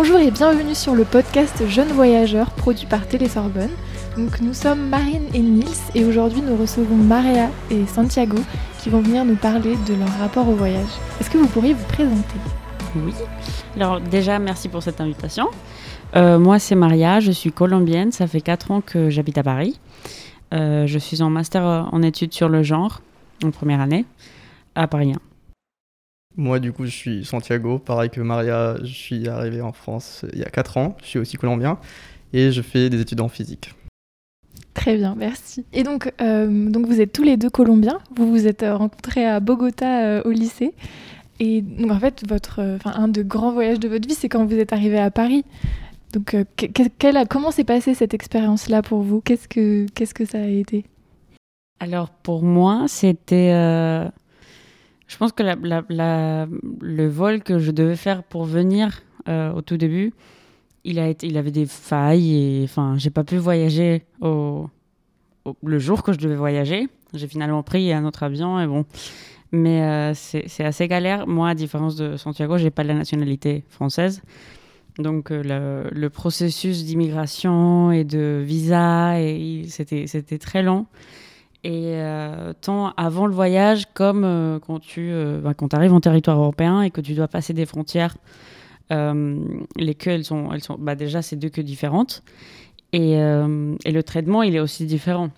Bonjour et bienvenue sur le podcast Jeunes Voyageurs produit par Télé Sorbonne. Donc nous sommes Marine et Nils et aujourd'hui nous recevons Maria et Santiago qui vont venir nous parler de leur rapport au voyage. Est-ce que vous pourriez vous présenter? Oui. Alors déjà merci pour cette invitation. Euh, moi c'est Maria, je suis colombienne, ça fait 4 ans que j'habite à Paris. Euh, je suis en master en études sur le genre en première année à Paris 1. Moi, du coup, je suis Santiago, pareil que Maria, je suis arrivé en France il y a 4 ans, je suis aussi colombien, et je fais des études en physique. Très bien, merci. Et donc, euh, donc vous êtes tous les deux colombiens, vous vous êtes euh, rencontrés à Bogota euh, au lycée, et donc en fait, votre, enfin, un de grands voyages de votre vie, c'est quand vous êtes arrivé à Paris. Donc, comment s'est passée cette expérience-là pour vous? Qu'est-ce que qu'est-ce que ça a été? Alors pour moi, c'était je pense que le vol que je devais faire pour venir euh, au tout début, il, a été, il avait des failles et enfin, j'ai pas pu voyager au, le jour que je devais voyager. J'ai finalement pris un autre avion et bon. Mais euh, c'est assez galère. Moi, à différence de Santiago, j'ai pas la nationalité française. Donc euh, le, le, processus d'immigration et de visa, c'était très long. Et euh, tant avant le voyage comme euh, quand tu euh, bah, quand arrives en territoire européen et que tu dois passer des frontières, les queues, elles sont, elles sont bah, déjà, c'est deux queues différentes. Et, et, le traitement, il est aussi différent.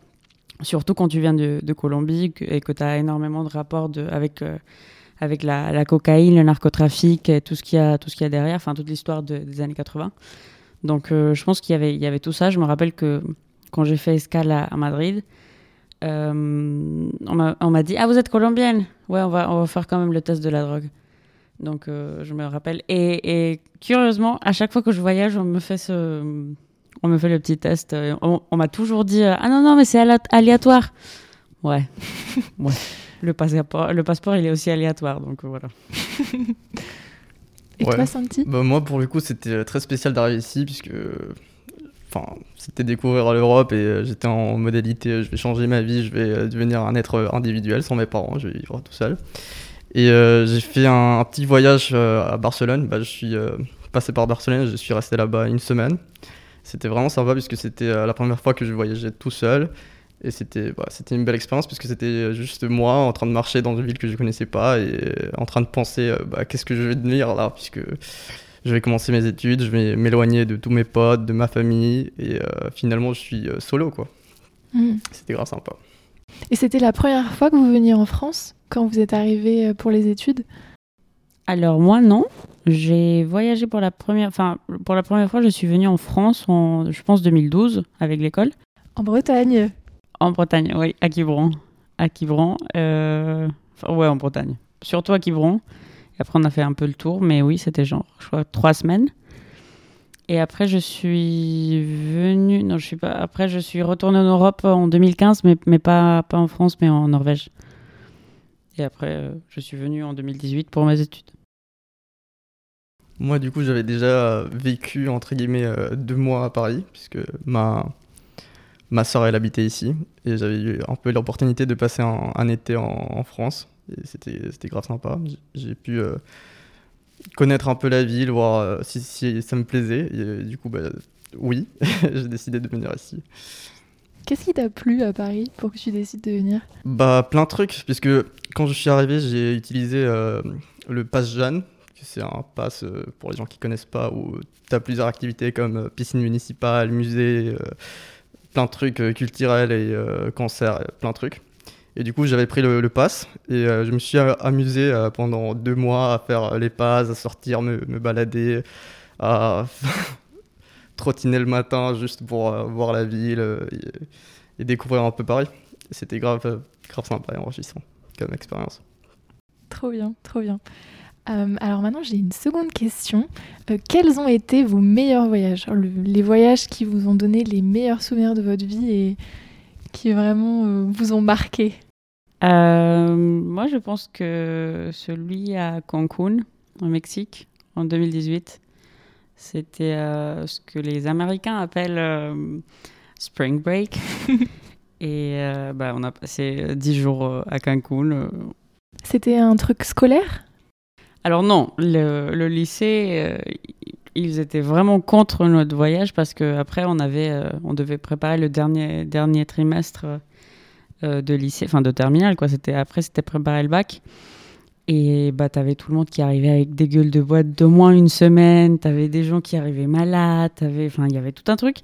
Surtout quand tu viens de, de Colombie et que tu as énormément de rapports de, avec, avec la, cocaïne, le narcotrafic et tout ce qu'il y a, a derrière, enfin toute l'histoire des années 80. Donc je pense qu'il y avait, y avait tout ça. Je me rappelle que quand j'ai fait escale à Madrid, euh, on m'a dit Ah, vous êtes colombienne Ouais, on va, on va faire quand même le test de la drogue. Donc, euh, je me rappelle. Et, curieusement, à chaque fois que je voyage, on me fait ce. On me fait le petit test. On, m'a toujours dit Ah non, non, mais c'est aléatoire. Ouais. ouais. Le passeport, le passeport, il est aussi aléatoire. Donc, voilà. Et toi, Santi? Bah, Moi, pour le coup, c'était très spécial d'arriver ici, puisque enfin, c'était découvrir l'Europe et euh, j'étais en modalité euh, je vais changer ma vie, je vais euh, devenir un être individuel sans mes parents, je vais vivre tout seul. Et j'ai fait un, petit voyage à Barcelone. Bah, je suis passé par Barcelone, je suis resté là-bas une semaine. C'était vraiment sympa puisque c'était la première fois que je voyageais tout seul. Et c'était bah, une belle expérience puisque c'était juste moi en train de marcher dans une ville que je ne connaissais pas et en train de penser bah, qu'est-ce que je vais devenir là puisque je vais commencer mes études, je vais m'éloigner de tous mes potes, de ma famille, et euh, finalement, je suis euh, solo, quoi. Hmm. C'était grave sympa. Et c'était la première fois que vous veniez en France, quand vous êtes arrivé euh, pour les études? Alors moi, non. J'ai voyagé pour la première, enfin, pour la première fois, je suis venue en France en, je pense, 2012, avec l'école. En Bretagne? En Bretagne, oui, à Quiberon. À Quiberon, enfin, ouais, en Bretagne. Surtout à Quiberon après, on a fait un peu le tour, mais oui, c'était genre, je crois, trois semaines. Et après, je suis venue. Non, je suis pas. Après, je suis retournée en Europe en 2015, mais, mais pas, pas en France, mais en Norvège. Et après, euh, je suis venue en 2018 pour mes études. Moi, du coup, j'avais déjà vécu, entre guillemets, euh, deux mois à Paris, puisque ma, ma soeur, elle habitait ici. Et j'avais eu un peu l'opportunité de passer un, été en France c'était grave sympa. J'ai pu euh, connaître un peu la ville, voir euh, si, si, ça me plaisait. Et du coup, bah, oui, j'ai décidé de venir ici. Qu'est-ce qui t'a plu à Paris pour que tu décides de venir? Bah plein de trucs, puisque quand je suis arrivé, j'ai utilisé euh, le pass Jeanne, c'est un pass pour les gens qui connaissent pas, où tu as plusieurs activités comme piscine municipale, musée, plein de trucs culturels et concerts, plein de trucs. Et du coup, j'avais pris le, pass et euh, je me suis amusé euh, pendant deux mois à faire les passes, à sortir, me, balader, à trottiner le matin juste pour euh, voir la ville et, découvrir un peu Paris. C'était grave, grave sympa et enrichissant comme expérience. Trop bien, trop bien. alors maintenant, j'ai une seconde question. quels ont été vos meilleurs voyages? Les voyages qui vous ont donné les meilleurs souvenirs de votre vie et qui vraiment euh, vous ont marqué? Euh, Moi, je pense que celui à Cancun, au Mexique, en 2018, c'était euh, ce que les Américains appellent Spring Break. Et bah, on a passé 10 jours à Cancun. C'était un truc scolaire? Alors non, le, le lycée, ils étaient vraiment contre notre voyage parce que après on avait, euh, on devait préparer le dernier dernier trimestre euh, de lycée, enfin de terminale quoi. C'était après c'était préparer le bac. Et bah, t'avais tout le monde qui arrivait avec des gueules de boîte d'au moins une semaine. T'avais des gens qui arrivaient malades. Enfin, il y avait tout un truc.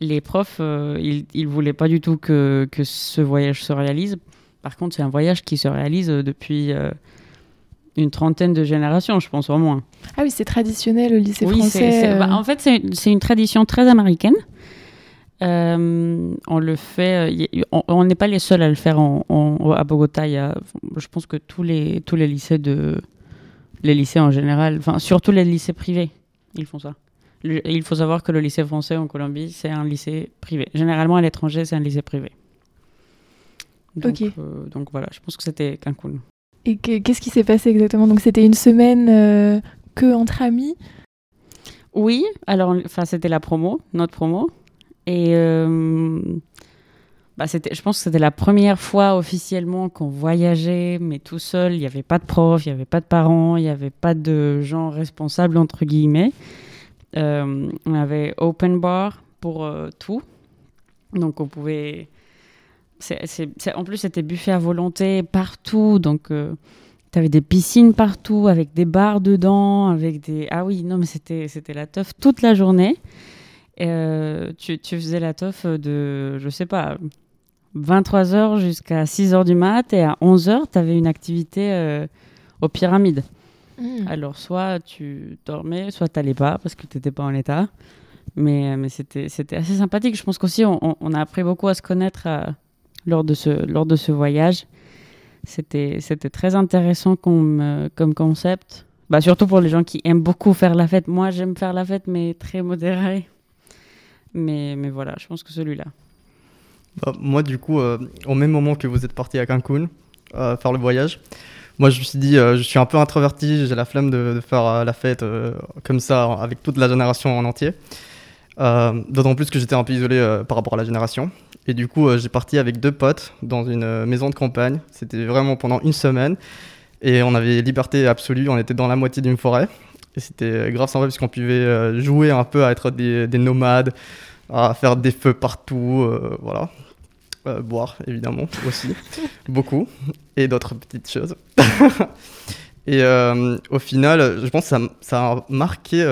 Les profs, euh, ils, ils voulaient pas du tout que, que ce voyage se réalise. Par contre, c'est un voyage qui se réalise depuis une trentaine de générations, je pense au moins. Ah oui, c'est traditionnel au lycée oui, français. Bah, euh. en fait, c'est une tradition très américaine. Euh, on le fait, euh, on n'est pas les seuls à le faire en, à Bogota. Il y a, je pense que tous les, tous les lycées de, les lycées en général, enfin surtout les lycées privés, ils font ça. il faut savoir que le lycée français en Colombie, c'est un lycée privé. Généralement à l'étranger, c'est un lycée privé. Donc, ok. donc voilà, je pense que c'était Cancun. Et qu'est-ce qui s'est passé exactement? Donc c'était une semaine euh, que entre amis? Oui, alors enfin c'était la promo, notre promo. Et euh, bah, je pense que c'était la première fois officiellement qu'on voyageait, mais tout seul. Il n'y avait pas de prof, il n'y avait pas de parents, il n'y avait pas de gens responsables, entre guillemets. Euh, on avait open bar pour tout. Donc on pouvait en plus, c'était buffet à volonté partout. Donc, euh, tu avais des piscines partout, avec des bars dedans, avec des. Ah oui, non, mais c'était la teuf toute la journée. Euh, tu, tu, faisais la teuf de, je sais pas, 23h jusqu'à 6h du mat. Et à 11h, tu avais une activité euh, aux pyramides. Mmh. Alors, soit tu dormais, soit tu n'allais pas parce que tu n'étais pas en état. Mais, mais c'était assez sympathique. Je pense qu'aussi, on, on, a appris beaucoup à se connaître lors de ce, lors de ce voyage. C'était très intéressant comme, comme concept. Bah, surtout pour les gens qui aiment beaucoup faire la fête. Moi, j'aime faire la fête, mais très modéré. Mais, mais voilà, je pense que celui-là. Bah, moi, du coup, euh, au même moment que vous êtes parti à Cancun euh, faire le voyage, moi, je me suis dit, euh, je suis un peu introverti, j'ai la flemme de, de faire la fête comme ça avec toute la génération en entier. D'autant plus que j'étais un peu isolé par rapport à la génération. Et du coup, j'ai parti avec deux potes dans une maison de campagne. C'était vraiment pendant une semaine. Et on avait liberté absolue. On était dans la moitié d'une forêt. Et c'était euh, grave sympa parce qu'on pouvait jouer un peu à être des, nomades, à faire des feux partout. voilà. boire, évidemment, aussi. Beaucoup. Et d'autres petites choses. Et au final, je pense que ça, ça a marqué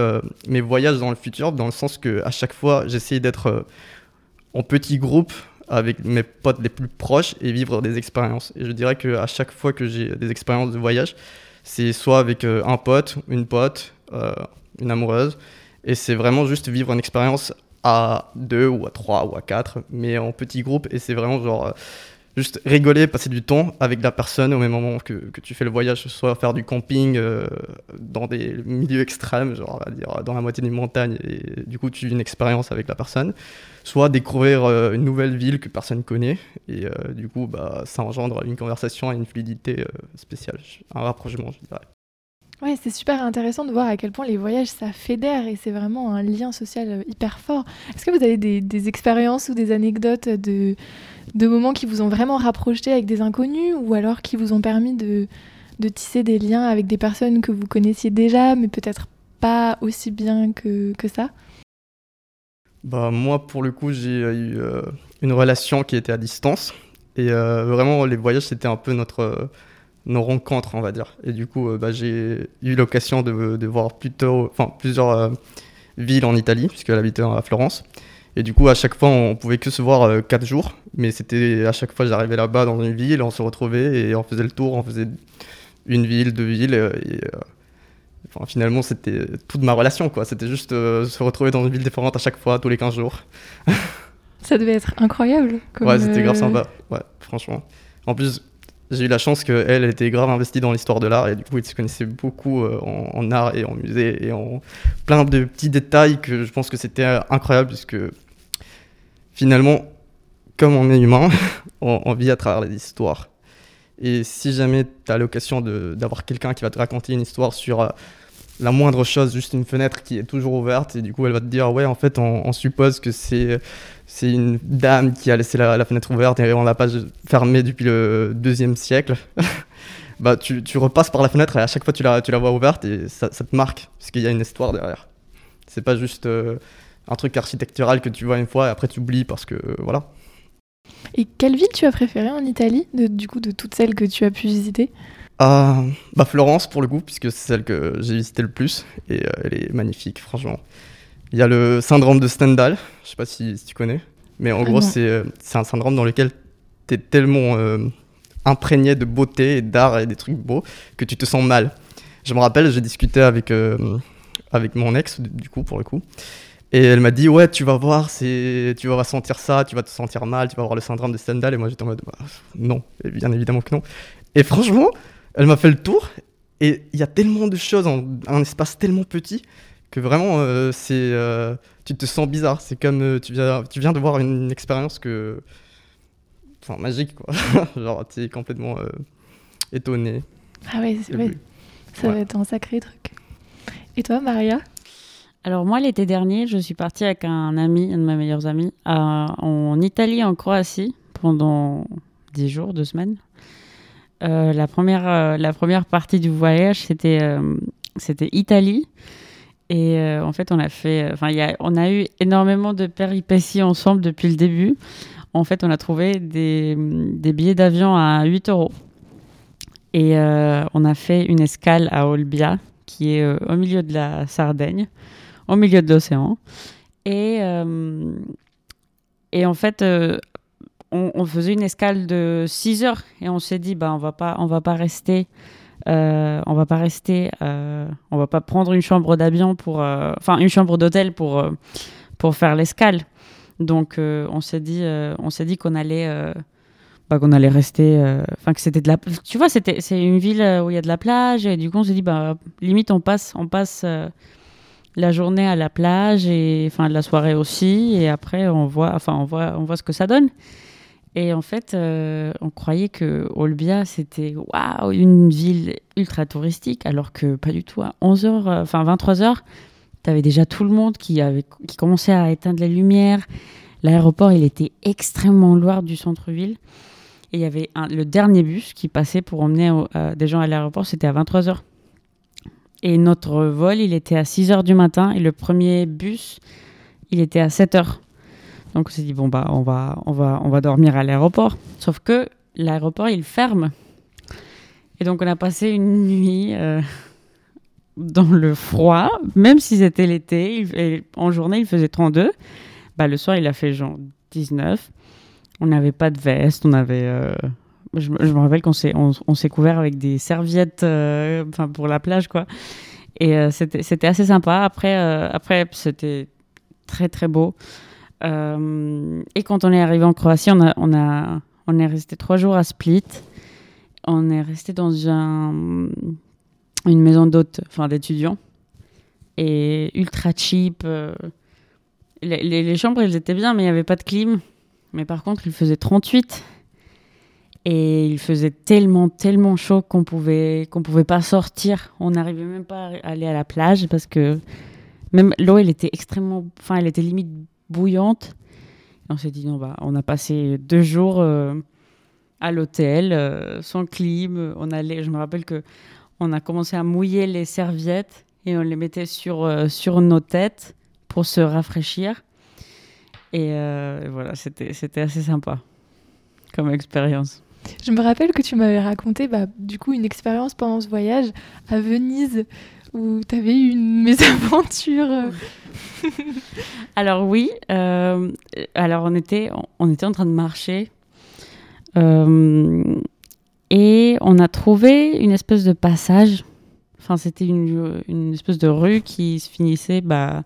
mes voyages dans le futur, dans le sens que à chaque fois, j'essayais d'être en petit groupe avec mes potes les plus proches et vivre des expériences. Et je dirais qu'à chaque fois que j'ai des expériences de voyage, c'est soit avec euh, un pote, une pote, euh, une amoureuse, et c'est vraiment juste vivre une expérience à deux ou à trois ou à quatre, mais en petit groupe, et c'est vraiment genre euh, juste rigoler, passer du temps avec la personne au même moment que, que tu fais le voyage, soit faire du camping euh, dans des milieux extrêmes, genre on va dire dans la moitié d'une montagne, et du coup tu vis une expérience avec la personne, soit découvrir euh, une nouvelle ville que personne connaît, et euh, du coup bah, ça engendre une conversation et une fluidité spéciale, un rapprochement je dirais. Ouais, c'est super intéressant de voir à quel point les voyages ça fédère et c'est vraiment un lien social hyper fort. Est-ce que vous avez des, des expériences ou des anecdotes de, de moments qui vous ont vraiment rapproché avec des inconnus ou alors qui vous ont permis de, tisser des liens avec des personnes que vous connaissiez déjà mais peut-être pas aussi bien que, ça? Bah, Moi, pour le coup, j'ai eu euh, une relation qui était à distance. Et euh, vraiment, les voyages, c'était un peu notre, nos rencontres, on va dire. Et du coup, euh, bah, j'ai eu l'occasion de, de, voir plutôt, enfin, plusieurs villes en Italie, puisqu'elle habitait à Florence. Et du coup, à chaque fois, on pouvait que se voir 4 jours. Mais c'était à chaque fois, j'arrivais là-bas dans une ville, on se retrouvait et on faisait le tour, on faisait une ville, deux villes. Et, enfin, finalement, c'était toute ma relation, quoi. C'était juste se retrouver dans une ville différente à chaque fois, tous les 15 jours. Ça devait être incroyable. Comme ouais, c'était grave sympa. Ouais, franchement. En plus, j'ai eu la chance qu'elle était grave investie dans l'histoire de l'art et du coup, elle se connaissait beaucoup en, art et en musée et en plein de petits détails que je pense que c'était incroyable puisque finalement, comme on est humain, on, vit à travers les histoires. Et si jamais tu as l'occasion d'avoir quelqu'un qui va te raconter une histoire sur la moindre chose, juste une fenêtre qui est toujours ouverte, et du coup elle va te dire ouais en fait on, suppose que c'est c'est une dame qui a laissé la, fenêtre ouverte et on l'a pas fermée depuis le deuxième siècle. bah tu, tu, repasses par la fenêtre et à chaque fois tu la, tu la vois ouverte et ça, ça te marque parce qu'il y a une histoire derrière. C'est pas juste euh, un truc architectural que tu vois une fois et après tu oublies parce que euh, voilà. Et quelle ville tu as préférée en Italie, de- du coup, de toutes celles que tu as pu visiter? Ah, bah Florence pour le coup, puisque c'est celle que j'ai visité le plus et euh, elle est magnifique, franchement. Il y a le syndrome de Stendhal, je sais pas si, si tu connais, mais en Ah gros c'est euh, c'est un syndrome dans lequel tu es tellement euh, imprégné de beauté et d'art et des trucs beaux que tu te sens mal. Je me rappelle, j'ai discuté avec, euh, avec mon ex, du- coup, pour le coup, et elle m'a dit Ouais, tu vas voir, c'est- tu vas ressentir ça, tu vas te sentir mal, tu vas avoir le syndrome de Stendhal, et moi j'étais en mode Bah, Non, bien évidemment que non. Et franchement, elle m'a fait le tour et il y a tellement de choses en un espace tellement petit que vraiment euh, c'est euh, tu te sens bizarre. C'est comme euh, tu viens tu viens de voir une, expérience que enfin magique quoi. Genre tu es complètement euh, étonné. Ah ouais, ouais, ça va être un sacré truc. Et toi, Maria? Alors moi, l'été dernier, je suis partie avec un ami, un de mes meilleurs amis, à- en Italie, en Croatie, pendant 10 jours, 2 semaines. Euh, la, première, euh, la première partie du voyage, c'était euh, c'était Italie. Et euh, en fait, on a fait, enfin, il y on a eu énormément de péripéties ensemble depuis le début. En fait, on a trouvé des, billets d'avion à 8 euros. Et euh, on a fait une escale à Olbia, qui est euh, au milieu de la Sardaigne, au milieu de l'océan. Et, euh, et en fait, euh, on, on faisait une escale de 6 heures et on s'est dit, bah, on va pas, on va pas rester, euh, on va pas rester, euh, on va pas prendre une chambre d'avion pour, euh, enfin une chambre d'hôtel pour pour faire l'escale. Donc on s'est dit, on s'est dit qu'on allait, bah, qu'on allait rester, enfin que c'était de la, tu vois, c'était c'est une ville où il y a de la plage et du coup on s'est dit, bah limite on passe, on passe. la journée à la plage et enfin la soirée aussi et après on voit enfin on voit on voit ce que ça donne et en fait euh, on croyait que Olbia c'était waouh une ville ultra touristique alors que pas du tout. À 11h enfin 23h tu avais déjà tout le monde qui commençait à éteindre les lumières. L'aéroport il était extrêmement loin du centre-ville. Et il y avait le dernier bus qui passait pour emmener euh, des gens à l'aéroport c'était à 23h et notre vol, il était à 6 heures du matin. Et le premier bus, il était à 7 heures. Donc on s'est dit, bon, bah, on va, on va, on va dormir à l'aéroport. Sauf que l'aéroport, il ferme. Et donc on a passé une nuit euh, dans le froid, même si c'était l'été. En journée, il faisait 32. Bah, le soir, il a fait genre 19. On n'avait pas de veste, on avait... euh, je, me- rappelle qu'on s'est on, s'est couvert avec des serviettes euh, pour la plage quoi et c'était assez sympa après après c'était très très beau Euh, et quand on est arrivé en Croatie on a on a on est resté trois jours à Split. On est resté dans un une maison d'hôtes enfin d'étudiants. Et ultra cheap euh, les chambres elles étaient bien mais il n'y avait pas de clim. Mais par contre il faisait 38 et il faisait tellement, tellement chaud qu'on pouvait, qu'on pouvait pas sortir. On n'arrivait même pas à aller à la plage parce que même l'eau, elle était extrêmement, enfin, elle était limite bouillante. On s'est dit non, bah, on a passé deux jours euh, à l'hôtel euh, sans clim. On allait, je me rappelle que on a commencé à mouiller les serviettes et on les mettait sur euh, sur nos têtes pour se rafraîchir. Et voilà, c'était c'était assez sympa comme expérience. Je me rappelle que tu m'avais raconté bah, du coup une expérience pendant ce voyage à Venise où tu avais eu une mésaventure. euh. Alors oui, euh, alors on était, on était en train de marcher euh, et on a trouvé une espèce de passage. Enfin, c'était une, une espèce de rue qui se finissait bah,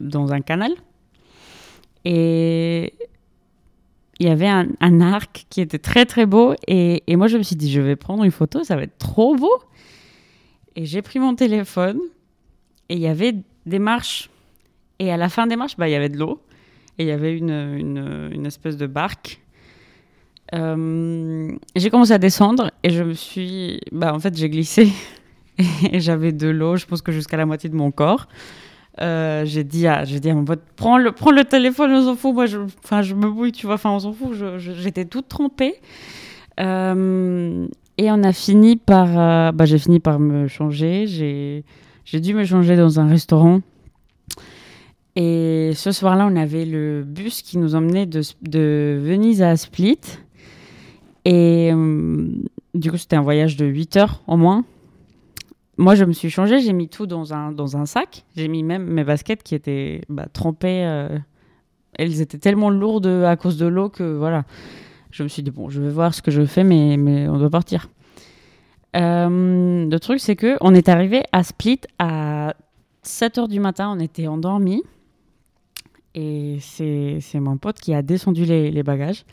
dans un canal. Et il y avait un, un arc qui était très très beau. Et, et moi, je me suis dit, je vais prendre une photo, ça va être trop beau. Et j'ai pris mon téléphone et il y avait des marches. Et à la fin des marches, bah, il y avait de l'eau. Et il y avait une, une, espèce de barque. Euh, j'ai commencé à descendre et je me suis. Bah, en fait, j'ai glissé. Et j'avais de l'eau, je pense que jusqu'à la moitié de mon corps. Euh, j'ai dit à, dit mon pote, prends le, prends le téléphone, on s'en fout. Moi, je, je me bouille, tu vois. Enfin, on s'en fout. j'étais toute trempée. Euh, et on a fini par, euh, bah, j'ai fini par me changer. J'ai, dû me changer dans un restaurant Et ce soir-là, on avait le bus qui nous emmenait de, Venise à Split. Et euh, du coup, c'était un voyage de 8 heures au moins. Moi, je me suis changée, j'ai mis tout dans un, dans un sac. J'ai mis même mes baskets qui étaient bah, trempées. euh, elles étaient tellement lourdes à cause de l'eau que voilà. Je me suis dit, bon, je vais voir ce que je fais, mais, mais on doit partir. Euh, le truc, c'est que on est arrivé à Split à 7 heures du matin, on était endormis. Et c'est mon pote qui a descendu les, bagages.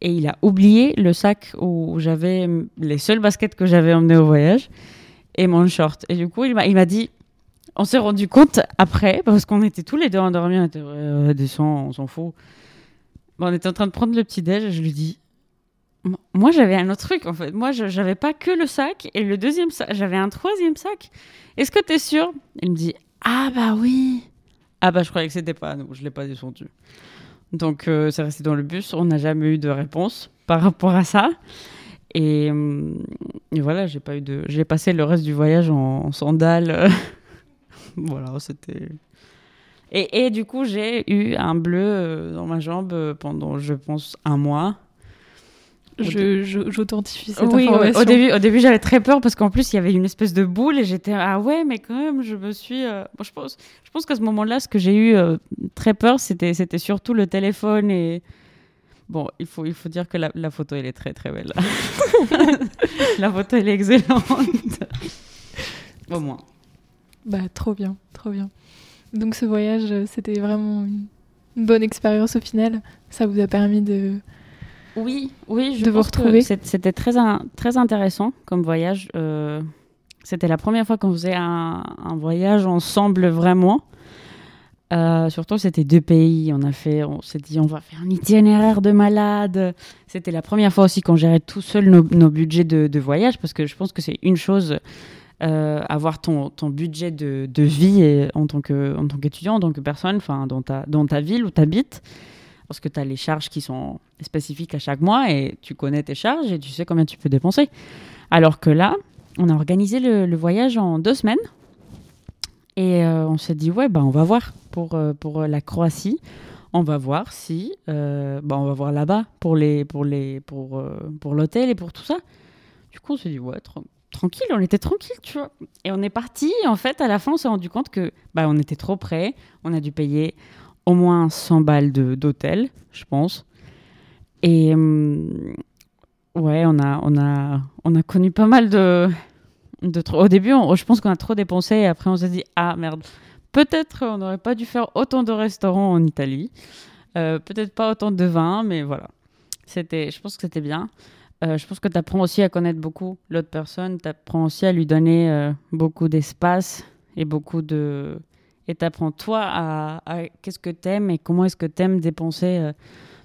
Et il a oublié le sac où j'avais les seules baskets que j'avais emmenées au voyage et mon short. Et du coup, il m'a dit on s'est rendu compte après, parce qu'on était tous les deux endormis, on était ouais, descends, on s'en fout. On était en train de prendre le petit déj et je lui dis moi j'avais un autre truc en fait. Moi j'avais pas que le sac et le deuxième sac, j'avais un troisième sac. Est-ce que t'es sûr? Il me dit ah bah oui. Ah bah je croyais que c'était pas nous, je l'ai pas descendu. Donc euh, c'est resté dans le bus, on n'a jamais eu de réponse par rapport à ça. Et, et voilà, j'ai pas eu de, j'ai passé le reste du voyage en, en sandales. voilà, c'était. Et, et du coup j'ai eu un bleu euh, dans ma jambe euh, pendant, je pense, un mois. J'authentifie cette Oui, information. au début, au début j'avais très peur parce qu'en plus il y avait une espèce de boule et j'étais ah ouais mais quand même je me suis euh, bon, je pense je pense qu'à ce moment-là ce que j'ai eu euh, très peur c'était c'était surtout le téléphone et bon il faut il faut dire que la, la photo elle est très très belle la photo elle est excellente au moins Bah, trop bien, trop bien. Donc, ce voyage, euh, c'était vraiment une, une bonne expérience au final. Ça vous a permis de. Oui, oui, je de vous pense que retrouver. C'était très, in- très intéressant comme voyage. Euh, C'était la première fois qu'on faisait un, un voyage ensemble vraiment. Euh, surtout, c'était deux pays. On a fait, on s'est dit, on va faire un itinéraire de malade. C'était la première fois aussi qu'on gérait tout seul nos, nos budgets de, de voyage, parce que je pense que c'est une chose euh, avoir ton, budget de, vie en tant qu'étudiant, en tant que personne, dans ta ville où tu habites, parce que tu as les charges qui sont spécifiques à chaque mois et tu connais tes charges et tu sais combien tu peux dépenser. Alors que là, on a organisé le, voyage en deux semaines et euh, on s'est dit ouais bah on va voir pour euh, la Croatie, on va voir si euh, bah on va voir là-bas pour l'hôtel et pour tout ça. Du coup on s'est dit ouais tra- tranquille, on était tranquille tu vois. Et on est parti en fait à la fin on s'est rendu compte que bah on était trop près, on a dû payer au moins 100 balles d'hôtel, je pense. Et hum, ouais, on a, on, a, on a connu pas mal de. de trop- Au début, je pense qu'on a trop dépensé et après on s'est dit Ah merde, peut-être on n'aurait pas dû faire autant de restaurants en Italie. Euh, peut-être pas autant de vin, mais voilà. Je pense que c'était bien. Euh, je pense que tu apprends aussi à connaître beaucoup l'autre personne. Tu apprends aussi à lui donner euh, beaucoup d'espace et beaucoup de. Et tu apprends toi à, qu'est-ce que t'aimes et comment est-ce que t'aimes dépenser euh,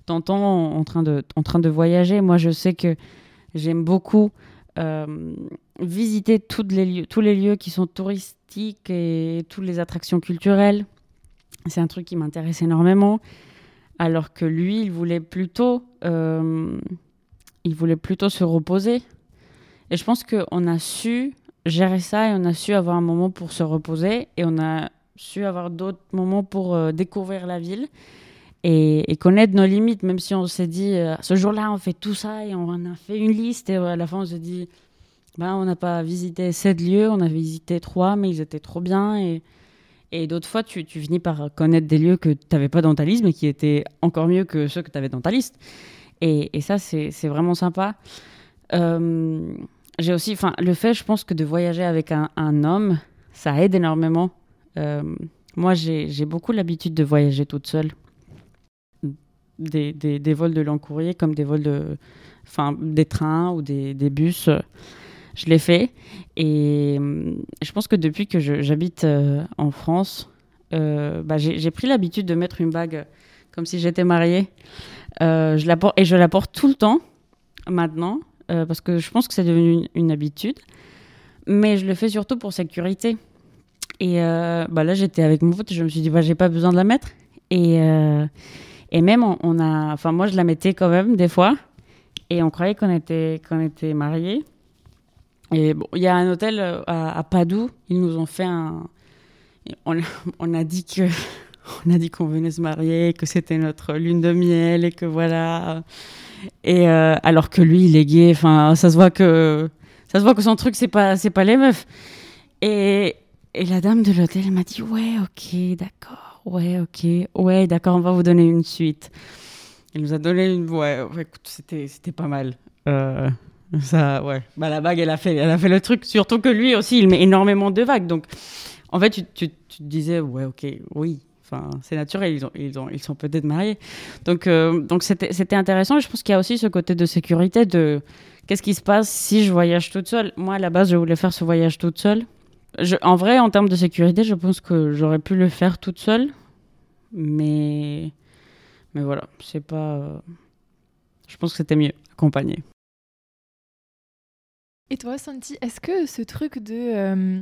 ton temps en, train de, en train de voyager. Moi, je sais que j'aime beaucoup visiter toutes les lieux, tous les lieux qui sont touristiques et toutes les attractions culturelles. C'est un truc qui m'intéresse énormément. Alors que lui, il voulait plutôt, il voulait plutôt se reposer. Et je pense qu'on a su gérer ça et on a su avoir un moment pour se reposer et on a su avoir d'autres moments pour euh, découvrir la ville et, connaître nos limites, même si on s'est dit, euh, ce jour-là, on fait tout ça et on a fait une liste et à la fin, on se dit, ben, on n'a pas visité sept lieux, on a visité trois, mais ils étaient trop bien et, et d'autres fois, tu, tu finis par connaître des lieux que tu n'avais pas dans ta liste, mais qui étaient encore mieux que ceux que tu avais dans ta liste. Et, ça, c'est vraiment sympa. Euh, J'ai aussi, enfin, le fait, je pense que de voyager avec un, homme, ça aide énormément. Euh, moi, j'ai beaucoup l'habitude de voyager toute seule. Des, des, vols de long courrier comme des vols de. Enfin, des trains ou des, bus. euh, Je l'ai fait. Et je pense que depuis que j'habite en France, bah, j'ai pris l'habitude de mettre une bague comme si j'étais mariée. Euh, je la porte, et je la porte tout le temps maintenant euh, parce que je pense que c'est devenu une, habitude. Mais je le fais surtout pour sécurité. Et euh, bah là, j'étais avec mon pote et je me suis dit, bah, j'ai pas besoin de la mettre. Et, et même, on, a. Enfin, moi, je la mettais quand même des fois. Et on croyait qu'on était, qu'on était mariés. Et bon, il y a un hôtel à, Padoue. Ils nous ont fait un. On a dit que on a dit qu'on venait se marier, que c'était notre lune de miel et que voilà. Et euh, alors que lui, il est gay. Enfin, ça se voit que ça se voit que son truc, c'est pas, c'est pas les meufs. Et, et la dame de l'hôtel m'a dit ouais, ok, d'accord, ouais, ok, ouais, d'accord, on va vous donner une suite. Elle nous a donné une, ouais, écoute, c'était, c'était pas mal. Euh, ça, ouais. Bah, la bague, elle a, fait, elle a fait le truc. Surtout que lui aussi, il met énormément de vagues. Donc, en fait, tu, tu, tu te disais, ouais, ok, oui. C'est naturel, ils, ont, ils, ont, ils sont peut-être mariés. Donc, euh, c'était, intéressant. Je pense qu'il y a aussi ce côté de sécurité de qu'est-ce qui se passe si je voyage toute seule. Moi, à la base, je voulais faire ce voyage toute seule. En vrai, en termes de sécurité, je pense que j'aurais pu le faire toute seule. Mais, mais voilà, c'est pas. euh, Je pense que c'était mieux accompagné. Et toi, Santi, est-ce que ce truc de euh,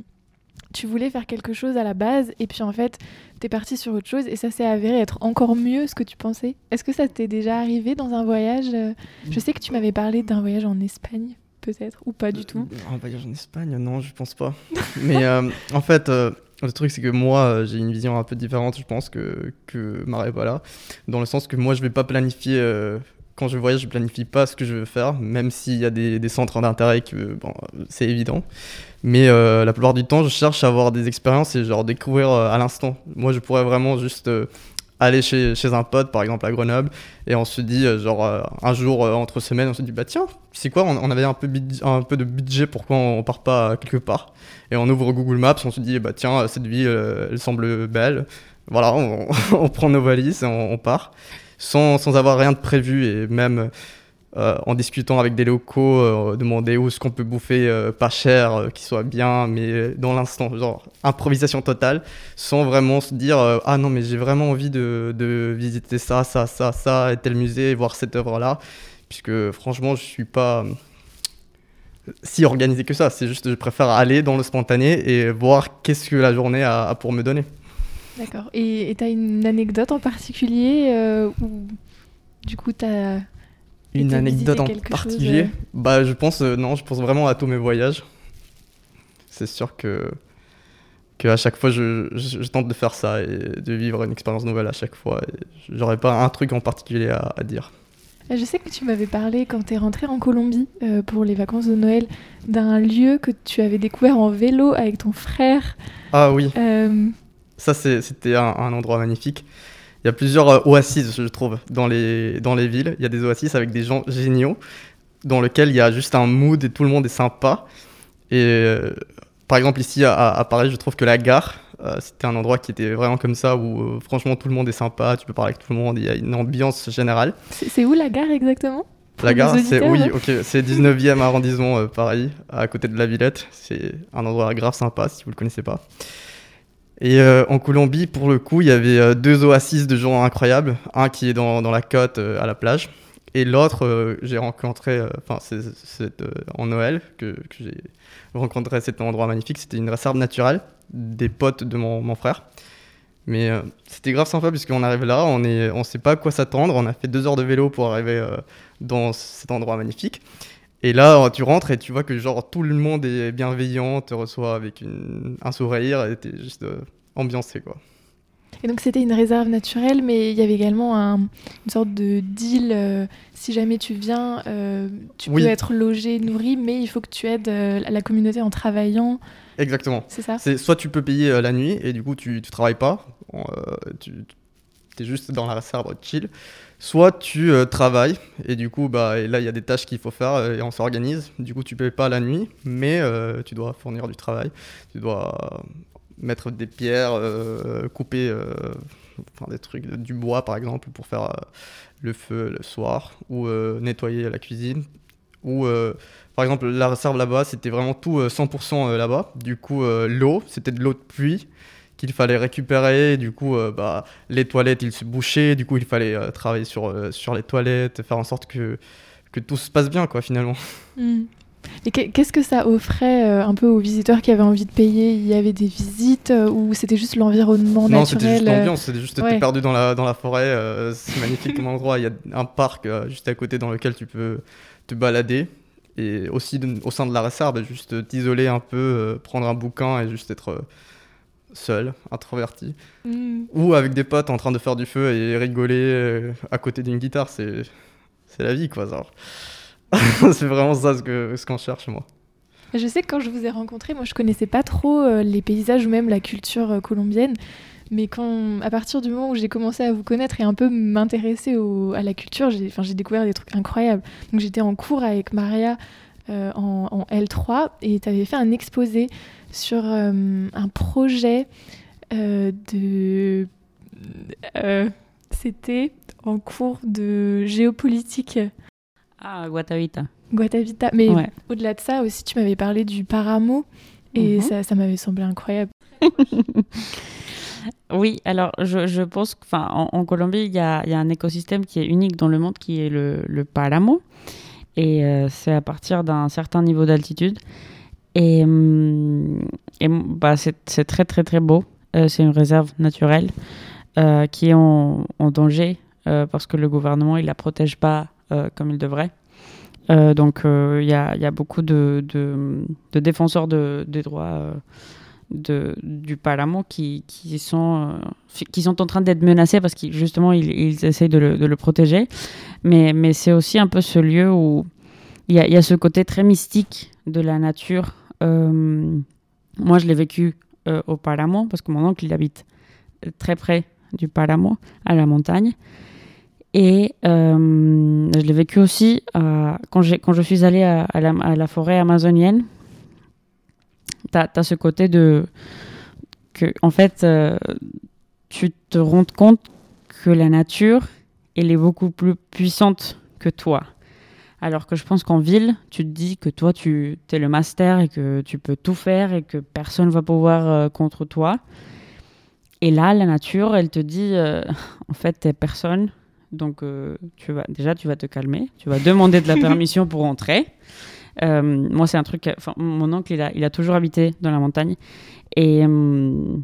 tu voulais faire quelque chose à la base et puis en fait t'es parti sur autre chose et ça s'est avéré être encore mieux ce que tu pensais Est-ce que ça t'est déjà arrivé dans un voyage euh, Je sais que tu m'avais parlé d'un voyage en Espagne, peut-être, ou pas du tout? Un voyage en Espagne Non, je pense pas. Mais euh, en fait, euh, le truc, c'est que moi, euh, j'ai une vision un peu différente, je pense, que, que Marie-Paula. Dans le sens que moi, je vais pas planifier. euh, quand je voyage, je planifie pas ce que je veux faire, même s'il y a des, centres d'intérêt que bon, c'est évident. Mais euh, la plupart du temps, je cherche à avoir des expériences et genre découvrir euh, à l'instant. Moi, je pourrais vraiment juste euh, aller chez, chez un pote, par exemple à Grenoble, et on se dit, euh, genre, euh, un jour euh, entre semaines, on se dit, bah tiens, c'est quoi, on, on avait un peu, un peu de budget, pourquoi on part pas quelque part Et on ouvre Google Maps, on se dit, bah tiens, cette ville, euh, elle semble belle. Voilà, on, on prend nos valises et on, on part, sans, sans avoir rien de prévu, et même euh, en discutant avec des locaux, euh, demander où est-ce qu'on peut bouffer euh, pas cher, qui soit bien, mais dans l'instant, genre improvisation totale, sans vraiment se dire ah non mais j'ai vraiment envie de, de visiter ça, ça, ça, ça, et tel musée, et voir cette œuvre-là, puisque franchement je suis pas si organisé que ça, c'est juste je préfère aller dans le spontané et voir qu'est-ce que la journée a pour me donner. D'accord. Et tu as une anecdote en particulier euh, où du coup t'as Une anecdote en chose, particulier euh Bah, je pense, euh, non, je pense vraiment à tous mes voyages. C'est sûr que, que à chaque fois, je, je- je tente de faire ça et de vivre une expérience nouvelle à chaque fois. J'aurais pas un truc en particulier à, à dire. Euh, Je sais que tu m'avais parlé quand tu es rentré en Colombie euh, pour les vacances de Noël d'un lieu que tu avais découvert en vélo avec ton frère. Ah oui, Euh, ça, c'était un, un endroit magnifique. Il y a plusieurs euh, oasis, je trouve, dans les, dans les villes. Il y a des oasis avec des gens géniaux, dans lesquels il y a juste un mood et tout le monde est sympa. Et euh, par exemple, ici à, à Paris, je trouve que la gare, euh, c'était un endroit qui était vraiment comme ça, où euh, franchement tout le monde est sympa, tu peux parler avec tout le monde, il y a une ambiance générale. c'est où la gare exactement? La gare, c'est oui, ok, c'est 19e arrondissement Paris, à côté de la Villette. C'est un endroit grave sympa si vous le connaissez pas. Et euh, en Colombie, pour le coup, il y avait euh, deux oasis de gens incroyables. Un qui est dans, la côte euh, à la plage, et l'autre, j'ai rencontré, enfin, c'est en Noël que, j'ai rencontré cet endroit magnifique. C'était une réserve naturelle des potes de mon, frère. Mais c'était grave sympa puisqu'on arrive là, on on sait pas à quoi s'attendre. On a fait deux heures de vélo pour arriver dans cet endroit magnifique. Et là, tu rentres et tu vois que genre tout le monde est bienveillant, te reçoit avec une- un sourire et t'es juste euh, ambiancé quoi. Et donc c'était une réserve naturelle, mais il y avait également un- une sorte de deal. euh, si jamais tu viens, euh, tu Oui. peux être logé, nourri, mais il faut que tu aides euh, la communauté en travaillant. Exactement. C'est ça C'est soit tu peux payer la nuit et du coup tu, tu travailles pas, tu es juste dans la réserve chill. Soit tu euh, travailles et du coup bah et là il y a des tâches qu'il faut faire euh, et on s'organise. Du coup tu payes pas la nuit, mais euh, tu dois fournir du travail, tu dois mettre des pierres, couper enfin, des trucs, du bois par exemple pour faire le feu le soir ou nettoyer la cuisine ou par exemple, la réserve là-bas, c'était vraiment tout euh, 100% euh, là-bas. Du coup, l'eau, c'était de l'eau de pluie qu'il fallait récupérer. Du coup, euh, bah, les toilettes, ils se bouchaient. Du coup, il fallait euh, travailler sur, euh, sur les toilettes, faire en sorte que, que tout se passe bien, quoi, finalement. Hmm. Et qu'est- qu'est-ce que ça offrait un peu aux visiteurs qui avaient envie de payer? Il y avait des visites ou c'était juste l'environnement non, c'était juste l'ambiance. C'était juste, ouais. t'es perdu dans la, dans la forêt. c'est magnifique comme endroit. Il y a un parc juste à côté dans lequel tu peux te balader. Et aussi, de- au sein de la réserve, juste t'isoler un peu, euh, prendre un bouquin et juste être euh, seul, introverti, Mm. ou avec des potes en train de faire du feu et rigoler euh, à côté d'une guitare, c'est c'est la vie quoi. c'est vraiment ça ce que ce qu'on cherche moi. Je sais que quand je vous ai rencontré, moi je connaissais pas trop euh, les paysages ou même la culture euh, colombienne, mais quand, à partir du moment où j'ai commencé à vous connaître et un peu m'intéresser à la culture, j'ai j'ai découvert des trucs incroyables. Donc j'étais en cours avec Maria euh, en, en L3 et tu avais fait un exposé sur euh, un projet euh, de... C'était en cours de géopolitique Ah, Guatavita. Guatavita. Mais Ouais. au-delà de ça aussi, tu m'avais parlé du paramo et Mhm. ça, ça m'avait semblé incroyable. Oui, alors je, je pense qu'en en, en Colombie, il y a, il y a un écosystème qui est unique dans le monde qui est le, le páramo. Et euh, c'est à partir d'un certain niveau d'altitude. Et, hum, et, bah, c'est très très très beau. Euh, c'est une réserve naturelle euh, qui est en, danger parce que le gouvernement il la protège pas comme il devrait. Donc il y, a, y a beaucoup de, de, de défenseurs de, des droits de, du Paramo qui, qui, sont, euh, qui sont en train d'être menacés parce qu'ils justement ils, ils essayent de le, de le protéger. Mais, mais c'est aussi un peu ce lieu où il y a, y a ce côté très mystique de la nature. Euh, moi, je l'ai vécu euh, au Paramo parce que mon oncle il habite très près du Paramo, à la montagne. Et je l'ai vécu aussi quand, quand je suis allée à la, à la forêt amazonienne. Tu as, ce côté de. que, en fait, euh, tu te rends compte que la nature, elle est beaucoup plus puissante que toi. Alors que je pense qu'en ville, tu te dis que toi, tu es le master et que tu peux tout faire et que personne ne va pouvoir euh, contre toi. Et là, la nature, elle te dit, euh, en fait, t'es personne. Donc, tu vas, déjà, tu vas te calmer. Tu vas demander de la permission pour entrer. Euh, moi, c'est un truc. mon oncle, il a, il a toujours habité dans la montagne. Et, euh,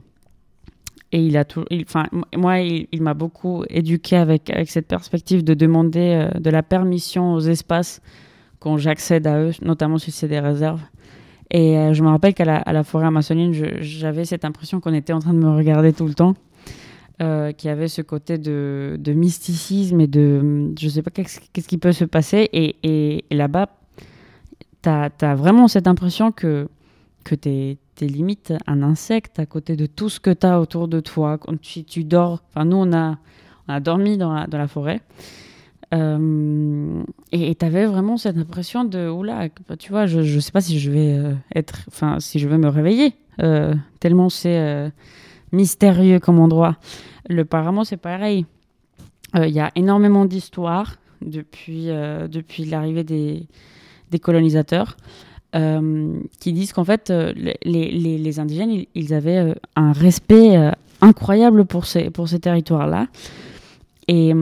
et il a tout. Enfin, moi, il, il m'a beaucoup éduqué avec, avec cette perspective de demander euh, de la permission aux espaces quand j'accède à eux, notamment si c'est des réserves. Et je me rappelle qu'à la, à la forêt amazonienne, j'avais cette impression qu'on était en train de me regarder tout le temps. Euh, qu'il y avait ce côté de, de mysticisme et de je sais pas qu'est-ce qu'est-ce qui peut se passer et- et là-bas tu as, vraiment cette impression que que tu es, limite un insecte à côté de tout ce que tu as autour de toi quand tu, tu dors enfin nous on a on a dormi dans la, dans la forêt Euh, et tu avais vraiment cette impression de oula tu vois je je sais pas si je vais euh, être enfin si je vais me réveiller euh, tellement c'est mystérieux comme endroit. Le Paramo, c'est pareil. Il y a énormément d'histoires depuis, depuis l'arrivée des, des colonisateurs euh, qui disent qu'en fait, euh, les, les, indigènes, ils, avaient euh, un respect incroyable pour ces, pour ces territoires-là. Et,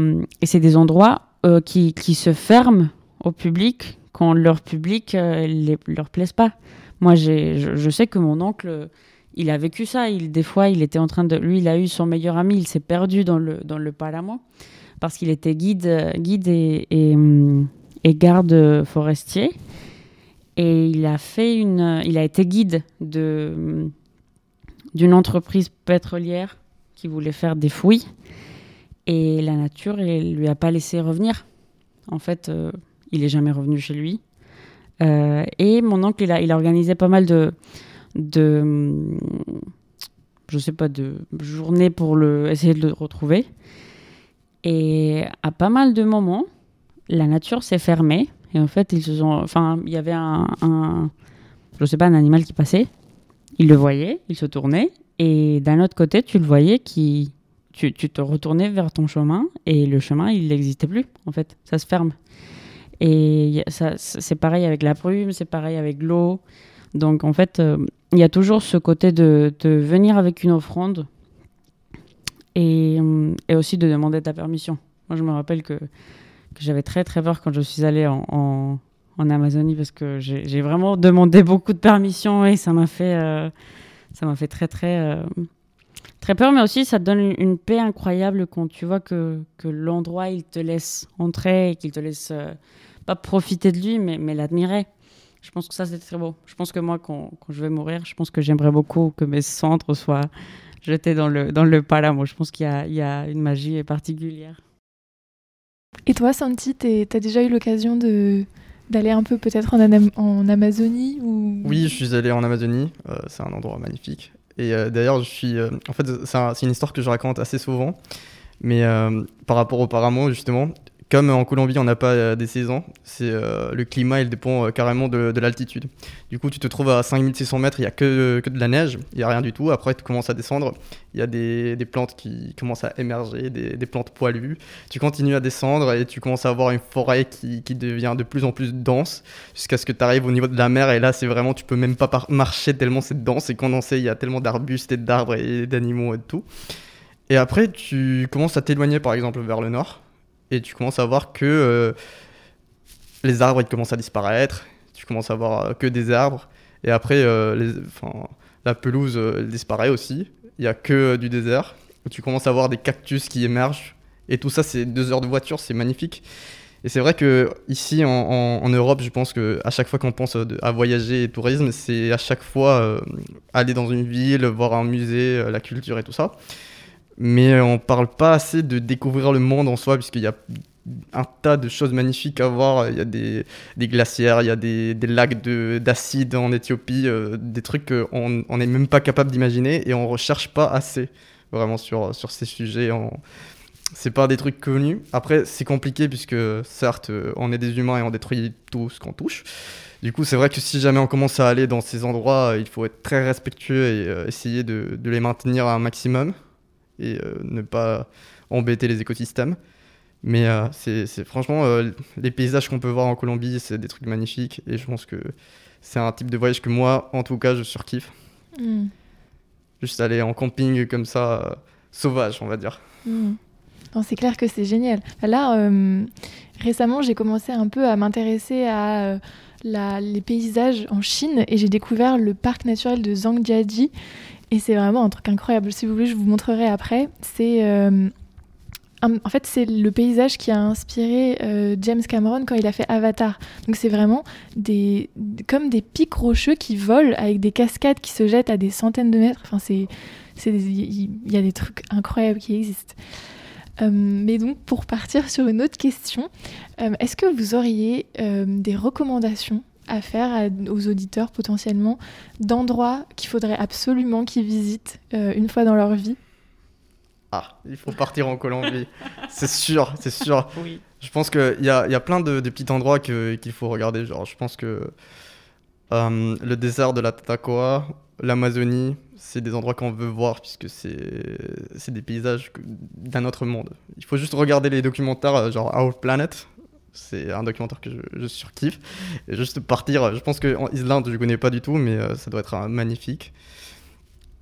c'est des endroits qui, qui se ferment au public quand leur public les, leur plaise pas. Moi, je, je sais que mon oncle il a vécu ça. Il, des fois, il était en train de. Lui, il a eu son meilleur ami. Il s'est perdu dans le, dans le Palamo parce qu'il était guide, guide et, et garde forestier. Et il a fait une. Il a été guide de hum, d'une entreprise pétrolière qui voulait faire des fouilles. Et la nature, elle lui a pas laissé revenir. En fait, euh, il est jamais revenu chez lui. Euh, et mon oncle, il a, il a organisé pas mal de de je sais pas de journée pour le essayer de le retrouver et à pas mal de moments la nature s'est fermée et en fait ils se sont enfin il y avait un, je sais pas un animal qui passait. Il le voyait il se tournait et d'un autre côté tu le voyais qui tu, tu te retournais vers ton chemin et le chemin il n'existait plus en fait. Ça se ferme. Et c'est pareil avec la brume c'est pareil avec l'eau. Donc en fait, euh, il y a toujours ce côté de, de venir avec une offrande et, et aussi de demander ta permission. Moi, je me rappelle que, que j'avais très très peur quand je suis allée en, en, Amazonie parce que j'ai vraiment demandé beaucoup de permission et ça m'a fait, euh, fait très très, euh, très peur. Mais aussi, ça te donne une, paix incroyable quand tu vois que, que l'endroit, il te laisse entrer et qu'il te laisse euh, pas profiter de lui, mais, mais l'admirer. Je pense que ça, c'est très beau. Je pense que moi, quand, quand, je vais mourir, je pense que j'aimerais beaucoup que mes cendres soient jetées dans le, dans le Je pense qu'il y, y a, une magie particulière. Et toi, Santi, tu as déjà eu l'occasion d'aller un peu peut-être en, Amazonie ou... Oui, je suis allé en Amazonie. Euh, c'est un endroit magnifique. Et euh, d'ailleurs, je suis. Euh, en fait, c'est une histoire que je raconte assez souvent. Mais par rapport au Paramo, justement, comme en Colombie, on n'a pas euh, des saisons, c'est euh, le climat, il dépend euh, carrément de, l'altitude. Du coup, tu te trouves à 5600 mètres, il n'y a que, que, de la neige, il n'y a rien du tout. Après, tu commences à descendre, il y a des, des, plantes qui commencent à émerger, des, des, plantes poilues. Tu continues à descendre et tu commences à avoir une forêt qui, qui devient de plus en plus dense jusqu'à ce que tu arrives au niveau de la mer. Et là, c'est vraiment, tu peux même pas marcher tellement c'est dense et condensé. Il y a tellement d'arbustes et d'arbres et d'animaux et de tout. Et après, tu commences à t'éloigner, par exemple, vers le nord et tu commences à voir que euh, les arbres ils commencent à disparaître, tu commences à voir euh, que des arbres, et après euh, les, la pelouse disparaît aussi, il n'y a que du désert, tu commences à voir des cactus qui émergent, et tout ça c'est deux heures de voiture, c'est magnifique. Et c'est vrai que ici en, en, Europe, je pense que à chaque fois qu'on pense à voyager et tourisme, c'est à chaque fois aller dans une ville, voir un musée, la culture et tout ça mais on parle pas assez de découvrir le monde en soi, puisqu'il y a un tas de choses magnifiques à voir. Il y a des, des glacières, il y a des, lacs d'acide en Éthiopie, euh, des trucs qu'on n'est même pas capable d'imaginer et on recherche pas assez vraiment sur, sur ces sujets. On... C'est pas des trucs connus. Après, c'est compliqué puisque certes, on est des humains et on détruit tout ce qu'on touche. Du coup, c'est vrai que si jamais on commence à aller dans ces endroits, il faut être très respectueux et euh, essayer de, de les maintenir un maximum et euh, ne pas embêter les écosystèmes. Mais euh, c'est franchement, euh, les paysages qu'on peut voir en Colombie, c'est des trucs magnifiques. Et je pense que c'est un type de voyage que moi, en tout cas, je surkiffe. Hmm. Juste aller en camping comme ça, sauvage, on va dire. Hmm. C'est clair que c'est génial. Là, récemment, j'ai commencé un peu à m'intéresser à la, les paysages en Chine et j'ai découvert le parc naturel de Zhangjiajie et c'est vraiment un truc incroyable. Si vous voulez, je vous montrerai après. C'est euh, en fait, c'est le paysage qui a inspiré euh, James Cameron quand il a fait Avatar. Donc c'est vraiment des, comme des pics rocheux qui volent avec des cascades qui se jettent à des centaines de mètres. Enfin, c'est, il y a des trucs incroyables qui existent. Euh, mais donc, pour partir sur une autre question, est-ce que vous auriez des recommandations à faire aux auditeurs potentiellement d'endroits qu'il faudrait absolument qu'ils visitent euh, une fois dans leur vie Ah, il faut partir en Colombie. c'est sûr, c'est sûr. Oui. Je pense qu'il y a, y a plein de, petits endroits qu'il faut regarder. Genre, je pense que euh, le désert de la Tatacoa, l'Amazonie, c'est des endroits qu'on veut voir puisque c'est des paysages d'un autre monde. Il faut juste regarder les documentaires euh, genre Our Planet c'est un documentaire que je, surkiffe. Et juste partir, je pense qu'en Islande, je connais pas du tout, mais euh, ça doit être magnifique.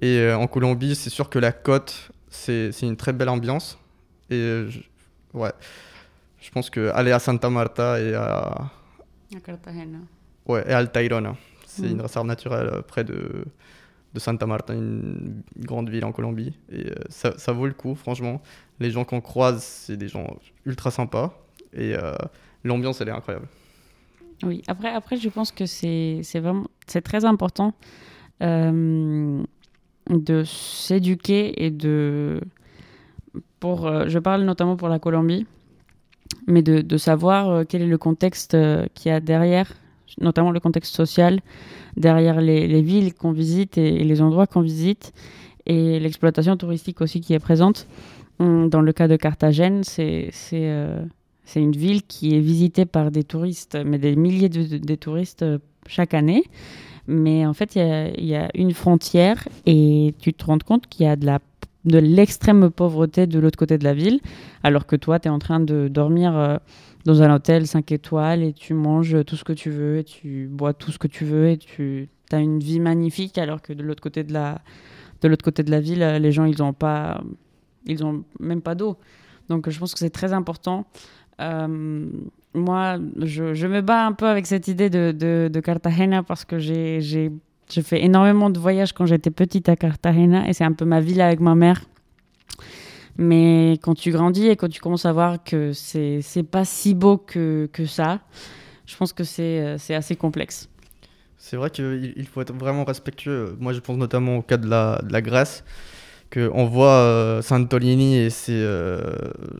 Et euh, en Colombie, c'est sûr que la côte, c'est une très belle ambiance. Et euh, ouais, je pense que aller à Santa Marta et à. À Cartagena. Ouais, et Altairona. C'est une mm. réserve naturelle près de, de Santa Marta, une grande ville en Colombie. Et ça, ça vaut le coup, franchement. Les gens qu'on croise, c'est des gens ultra sympas. Et l'ambiance, elle est incroyable. Oui, après, après je pense que c'est vraiment très important euh, de s'éduquer et de. Pour, euh, je parle notamment pour la Colombie, mais de, de savoir euh, quel est le contexte qu'il y a derrière, notamment le contexte social, derrière les, les villes qu'on visite et, les endroits qu'on visite, et l'exploitation touristique aussi qui est présente. Dans le cas de Carthagène, c'est c'est une ville qui est visitée par des touristes, mais des milliers de, touristes euh, chaque année. Mais en fait, il y, a une frontière et tu te rends compte qu'il y a de la de l'extrême pauvreté de l'autre côté de la ville, alors que toi, tu es en train de dormir euh, dans un hôtel 5 étoiles et tu manges tout ce que tu veux et tu bois tout ce que tu veux et tu as une vie magnifique, alors que de l'autre côté de la, de l'autre côté de la ville, les gens, ils n'ont pas, ils même pas d'eau. Donc, je pense que c'est très important euh, moi, je, me bats un peu avec cette idée de, Cartagena parce que j'ai, fait énormément de voyages quand j'étais petite à Cartagena et c'est un peu ma ville avec ma mère. Mais quand tu grandis et quand tu commences à voir que c'est, c'est pas si beau que, ça, je pense que c'est, c'est assez complexe. C'est vrai qu'il il faut être vraiment respectueux. Moi, je pense notamment au cas de la Grèce, qu'on voit euh, Santolini et c'est euh,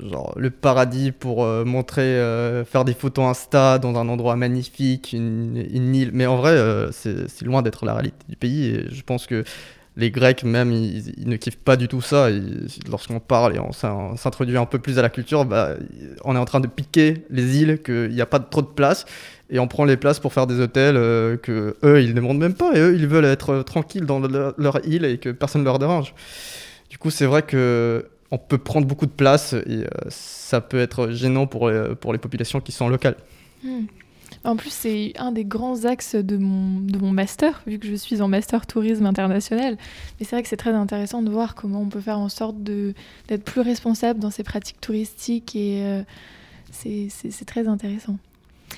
genre le paradis pour euh, montrer, euh, faire des photos Insta dans un endroit magnifique, une, île. Mais en vrai, c'est loin d'être la réalité du pays. Je pense que les Grecs, même, ils, ne kiffent pas du tout ça. Lorsqu'on parle et on on s'introduit un peu plus à la culture, bah, on est en train de piquer les îles, qu'il n'y a pas trop de place. Et on prend les places pour faire des hôtels euh, que eux, ils ne demandent même pas. Et eux, ils veulent être euh, tranquilles dans leur, île et que personne ne leur dérange. Du coup, c'est vrai que on peut prendre beaucoup de place et euh, ça peut être gênant pour, les- pour les populations qui sont locales. Hmm. En plus, c'est un des grands axes de mon, de mon master, vu que je suis en master tourisme international. Mais c'est vrai que c'est très intéressant de voir comment on peut faire en sorte d'être plus responsable dans ces pratiques touristiques et euh, c'est très intéressant.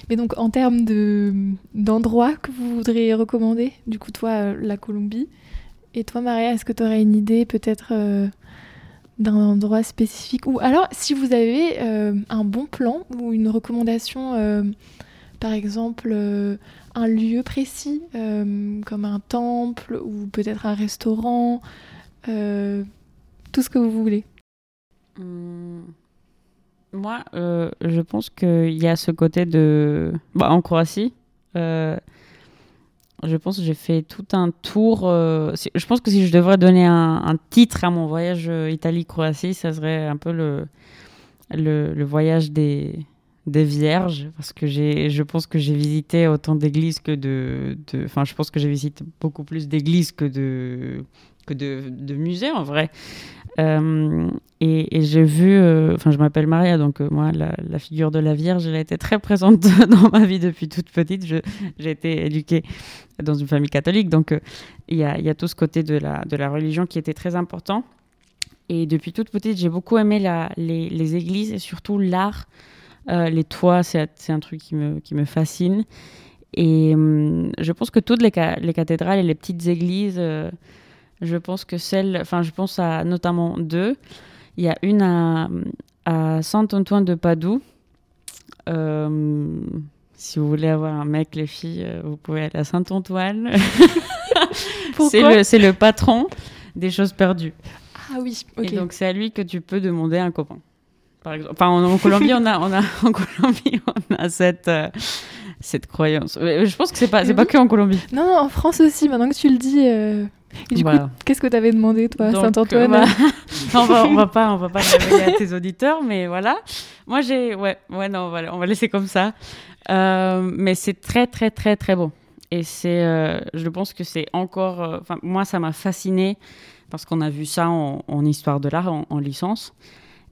Mais donc, en termes de- d'endroits que vous voudriez recommander, du coup, toi, euh, la Colombie, et toi, Maria, est-ce que tu aurais une idée peut-être euh, d'un endroit spécifique? Ou alors, si vous avez euh, un bon plan ou une recommandation, par exemple, un lieu précis, comme un temple ou peut-être un restaurant, tout ce que vous voulez. Hum, Moi, euh, je pense qu'il y a ce côté de... Bah, en Croatie, euh, je pense que j'ai fait tout un tour. euh, Je pense que si je devrais donner un, titre à mon voyage Italie-Croatie, ça serait un peu le, le, voyage des, des vierges, parce que je pense que j'ai visité autant d'églises que de... de- Enfin, je pense que j'ai visité beaucoup plus d'églises que de, que de, de musées, en vrai. Euh, et, j'ai vu, euh, enfin je m'appelle Maria, donc euh, moi la, figure de la Vierge, elle a été très présente dans ma vie depuis toute petite. J'ai été éduquée dans une famille catholique, donc il y, a, y a tout ce côté de la, de la religion qui était très important. Et depuis toute petite, j'ai beaucoup aimé la, les, les églises et surtout l'art. Les toits, c'est un truc qui me, qui me fascine. Et hum, je pense que toutes les, les cathédrales et les petites églises, je pense que celles, enfin, je pense à notamment deux. Il y a une à, à Saint-Antoine de Padoue. Euh, si vous voulez avoir un mec, les filles, euh, vous pouvez aller à Saint-Antoine. c'est le, c'est le patron des choses perdues. Ah oui, ok. Et donc, c'est à lui que tu peux demander un copain. Par exemple. Enfin, en, en Colombie, on a, on a, en Colombie, on a cette, euh, cette croyance. Je pense que c'est pas, c'est pas que en Colombie. Non, non, en France aussi, maintenant que tu le dis. euh, Et du Voilà. coup, qu'est-ce que tu avais demandé, toi, Saint-Antoine bah, on, va, on va pas, on va pas le révéler à tes auditeurs, mais voilà. Moi, j'ai, ouais, ouais, non, on va laisser comme ça. Euh, mais c'est très, très, très, très beau. Et c'est, euh, je pense que c'est encore, euh, moi, ça m'a fasciné parce qu'on a vu ça en, en histoire de l'art, en, en licence.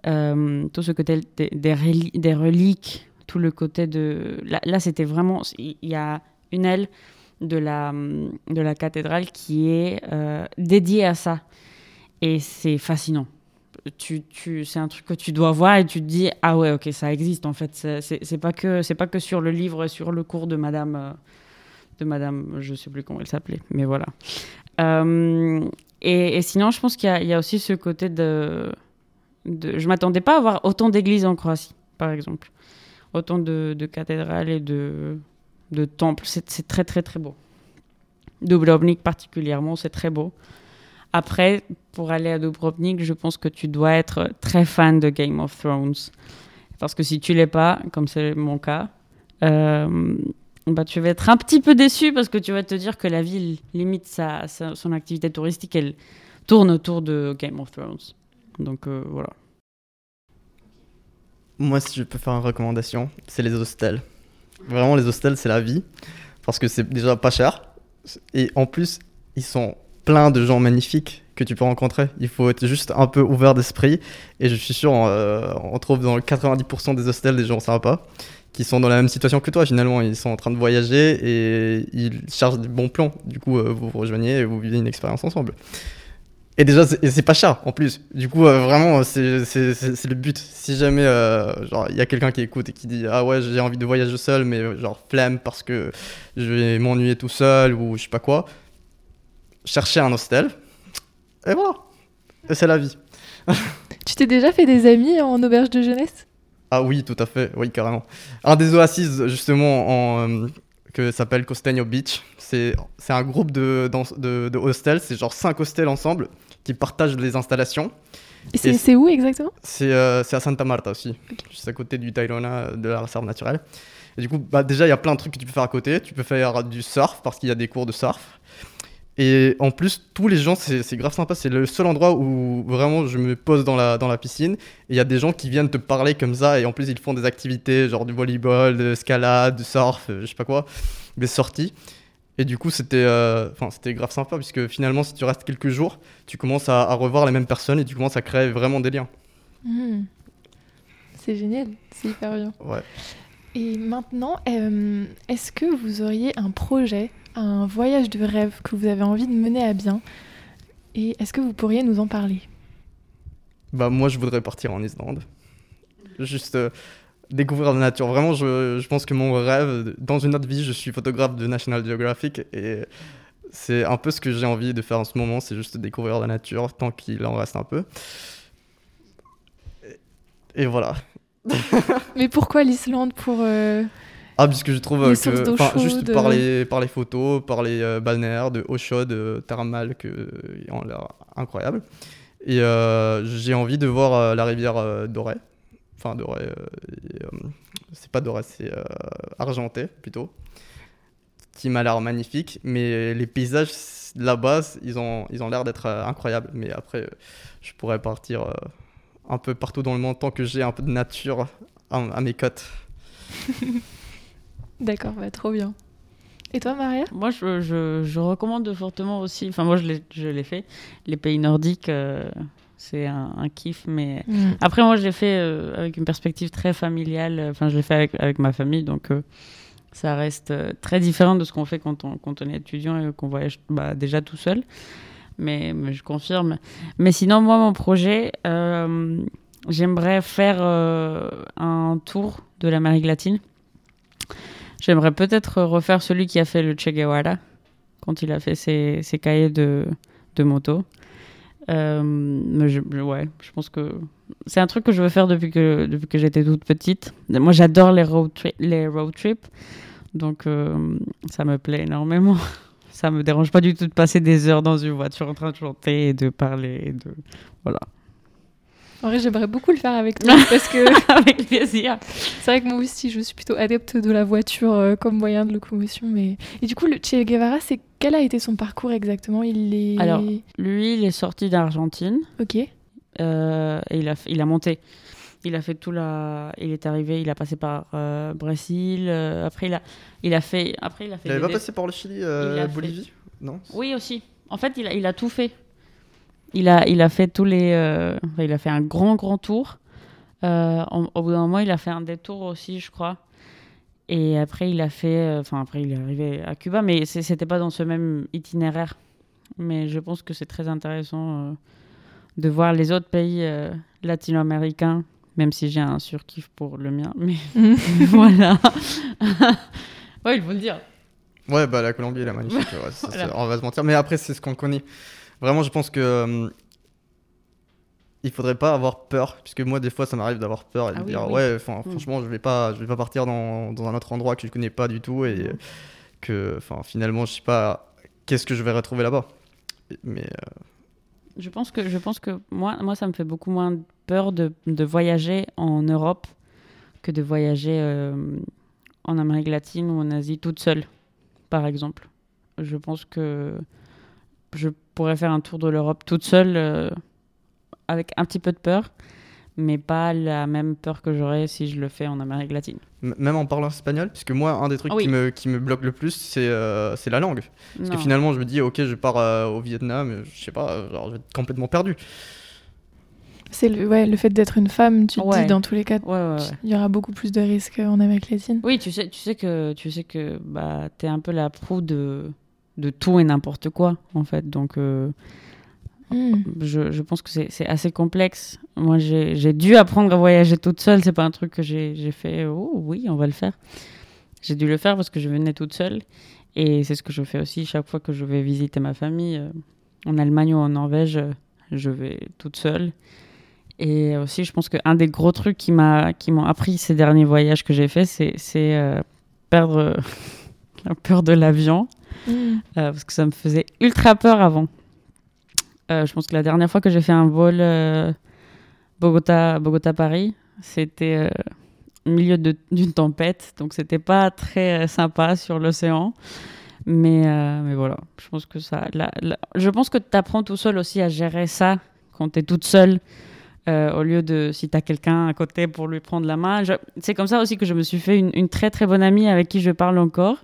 Euh, tout ce côté des, des, reli- des reliques, tout le côté de, là, là, c'était vraiment, il y a une aile de la, de la cathédrale qui est euh, dédiée à ça. Et c'est fascinant. Tu, tu, c'est un truc que tu dois voir et tu te dis ah ouais ok ça existe en fait c'est, pas que pas que sur le livre sur le cours de Madame euh, de Madame je sais plus comment elle s'appelait mais voilà Euh, et, sinon je pense qu'il y a aussi ce côté de, de je m'attendais pas à avoir autant d'églises en Croatie par exemple autant de, cathédrales et de temples c'est, très très très beau Dubrovnik particulièrement c'est très beau après, pour aller à Dubrovnik, je pense que tu dois être très fan de Game of Thrones. Parce que si tu l'es pas, comme c'est mon cas, euh, bah, tu vas être un petit peu déçu parce que tu vas te dire que la ville limite sa- son activité touristique, elle tourne autour de Game of Thrones. Donc euh, voilà. Moi, si je peux faire une recommandation, c'est les hostels. Vraiment, les hostels, c'est la vie. Parce que c'est déjà pas cher. Et en plus, ils sont pleins de gens magnifiques que tu peux rencontrer. Il faut être juste un peu ouvert d'esprit. Et je suis sûr, euh, on trouve dans le 90% des hostels des gens sympas qui sont dans la même situation que toi finalement. Ils sont en train de voyager et ils cherchent des bons plans. Du coup, euh, vous vous rejoignez et vous vivez une expérience ensemble. Et déjà, c'est pas cher en plus. Du coup, euh, vraiment, c'est le but. Si jamais euh, genre il y a quelqu'un qui écoute et qui dit ah ouais j'ai envie de voyager seul, mais euh, genre flemme parce que je vais m'ennuyer tout seul ou je sais pas quoi, cherchez un hostel. Et voilà. Et c'est la vie. Tu t'es déjà fait des amis en auberge de jeunesse? Ah oui, tout à fait, oui carrément. Un des oasis justement en que s'appelle Costeño Beach. C'est un groupe de, de, de hostels, c'est genre 5 hostels ensemble qui partagent les installations. Et c'est où exactement? C'est euh, à Santa Marta aussi, juste à côté du Tayrona, euh, de la réserve naturelle. Et du coup, bah, déjà, il y a plein de trucs que tu peux faire à côté. Tu peux faire du surf parce qu'il y a des cours de surf. Et en plus, tous les gens, c'est grave sympa. C'est le seul endroit où vraiment je me pose dans la, dans la piscine. Et il y a des gens qui viennent te parler comme ça. Et en plus, ils font des activités genre du volleyball, de escalade, du surf, euh, je sais pas quoi, des sorties. Et du coup, c'était euh, c'était grave sympa puisque finalement, si tu restes quelques jours, tu commences à, à revoir les mêmes personnes et tu commences à créer vraiment des liens. Hmm. C'est génial, c'est hyper bien. Ouais. Et maintenant, euh, est-ce que vous auriez un projet, un voyage de rêve que vous avez envie de mener à bien Et est-ce que vous pourriez nous en parler? Bah moi je voudrais partir en Islande. Juste euh, découvrir la nature. Vraiment je, je pense que mon rêve, dans une autre vie je suis photographe de National Geographic et c'est un peu ce que j'ai envie de faire en ce moment, c'est juste découvrir la nature tant qu'il en reste un peu. Et, et voilà. Mais pourquoi l'Islande pour euh, Ah puisque je trouve euh, que juste par euh. les, par les photos, par les euh, balnéaires de eau chaude euh, thermale que ont l'air incroyable. Et j'ai envie de voir la rivière Dorée. Enfin Dorée, c'est pas Dorée, c'est Argenté plutôt. Qui m'a l'air magnifique, mais les paysages là-bas, ils ont ils ont l'air d'être incroyables. Mais après, je pourrais partir un peu partout dans le monde tant que j'ai un peu de nature à, à mes côtes. D'accord, bah, trop bien. Et toi, Maria? Moi, je, je, je recommande fortement aussi, enfin moi je l'ai- fait, les pays nordiques, euh, c'est un, un kiff, mais après moi je l'ai fait euh, avec une perspective très familiale, enfin je l'ai fait avec, avec ma famille, donc euh, ça reste euh, très différent de ce qu'on fait quand on, quand on est étudiant et qu'on voyage bah, déjà tout seul, mais, mais je confirme. Mais sinon, moi mon projet, euh, j'aimerais faire euh, un tour de l'Amérique latine. J'aimerais peut-être refaire celui qui a fait le Che Guevara quand il a fait ses, cahiers de, moto. Euh, mais ouais, je pense que c'est un truc que je veux faire depuis que, j'étais toute petite. Moi, j'adore les road trips, donc euh, ça me plaît énormément. Ça me dérange pas du tout de passer des heures dans une voiture en train de chanter et de parler. Et de... Voilà. En vrai, j'aimerais beaucoup le faire avec toi parce que Avec plaisir. c'est vrai que moi aussi, je suis plutôt adepte de la voiture euh, comme moyen de locomotion. Mais... Et du coup, le Che Guevara, c'est quel a été son parcours exactement? Il est. Alors- Lui, il est sorti d'Argentine. Ok. Euh, et il a, il a monté. Il a fait tout la. Il est arrivé, il a passé par euh, Brésil. euh, après, il a, il a fait. Après, il a fait. Il avait des- pas passé par le Chili, Il euh, a fait- Bolivie? Non? Oui, aussi. En fait, il a, il a tout fait. Il a, il a fait tous les. euh, enfin, il a fait un grand, grand tour. Euh, en- au bout d'un moment, il a fait un détour aussi, je crois. Et après, il a fait. euh, Enfin, après, il est arrivé à Cuba, mais c'était pas dans ce même itinéraire. Mais je pense que c'est très intéressant euh, de voir les autres pays euh, latino-américains, même si j'ai un surkiff pour le mien. Mais voilà. ouais, il faut le dire. Ouais, bah la Colombie, elle est magnifique. ouais, ça, Voilà. c'est- on va se mentir. Mais après, c'est ce qu'on connaît. Vraiment, je pense que. euh, il faudrait pas avoir peur, puisque moi, des fois, ça m'arrive d'avoir peur et de Ah oui, dire, oui. ouais, enfin, Mm. franchement, je vais pas, je vais pas partir dans, dans un autre endroit que je connais pas du tout et euh, que, enfin, finalement, je sais pas qu'est-ce que je vais retrouver là-bas. Mais euh, Je pense que, je pense que moi, moi, ça me fait beaucoup moins peur de, de voyager en Europe que de voyager euh, en Amérique latine ou en Asie toute seule, par exemple. Je pense que je pourrais faire un tour de l'Europe toute seule euh, avec un petit peu de peur, mais pas la même peur que j'aurais si je le fais en Amérique latine. m- même en parlant espagnol, puisque moi, un des trucs oui. qui, me, qui me bloque le plus, c'est euh, c'est la langue. Parce que finalement, je me dis, ok, je pars euh, au Vietnam, euh, je sais pas, genre, je vais être complètement perdu. C'est le, ouais, le fait d'être une femme, tu te Ouais. dis dans tous les cas, Ouais, ouais, ouais. il y aura beaucoup plus de risques en Amérique latine. Oui, tu sais, tu sais que tu sais que bah t'es un peu la proue de de tout et n'importe quoi en fait. Donc euh, Hmm. je, je pense que c'est assez complexe. Moi j'ai dû apprendre à voyager toute seule. C'est pas un truc que j'ai fait. Oh oui, on va le faire. J'ai dû le faire parce que je venais toute seule et c'est ce que je fais aussi chaque fois que je vais visiter ma famille euh, en Allemagne ou en Norvège. euh, Je vais toute seule. Et aussi, je pense qu'un des gros trucs qui m'ont appris ces derniers voyages que j'ai faits, c'est c'est, euh, perdre la peur de l'avion, Euh, parce que ça me faisait ultra peur avant. Euh, je pense que la dernière fois que j'ai fait un vol euh, Bogota, Bogota-Paris, c'était au milieu d'une tempête, donc c'était pas très sympa sur l'océan. Mais, mais voilà, je pense que ça. je pense que tu apprends tout seul aussi à gérer ça quand tu es toute seule. au lieu de si tu as quelqu'un à côté pour lui prendre la main. C'est comme ça aussi que je me suis fait une très très bonne amie avec qui je parle encore.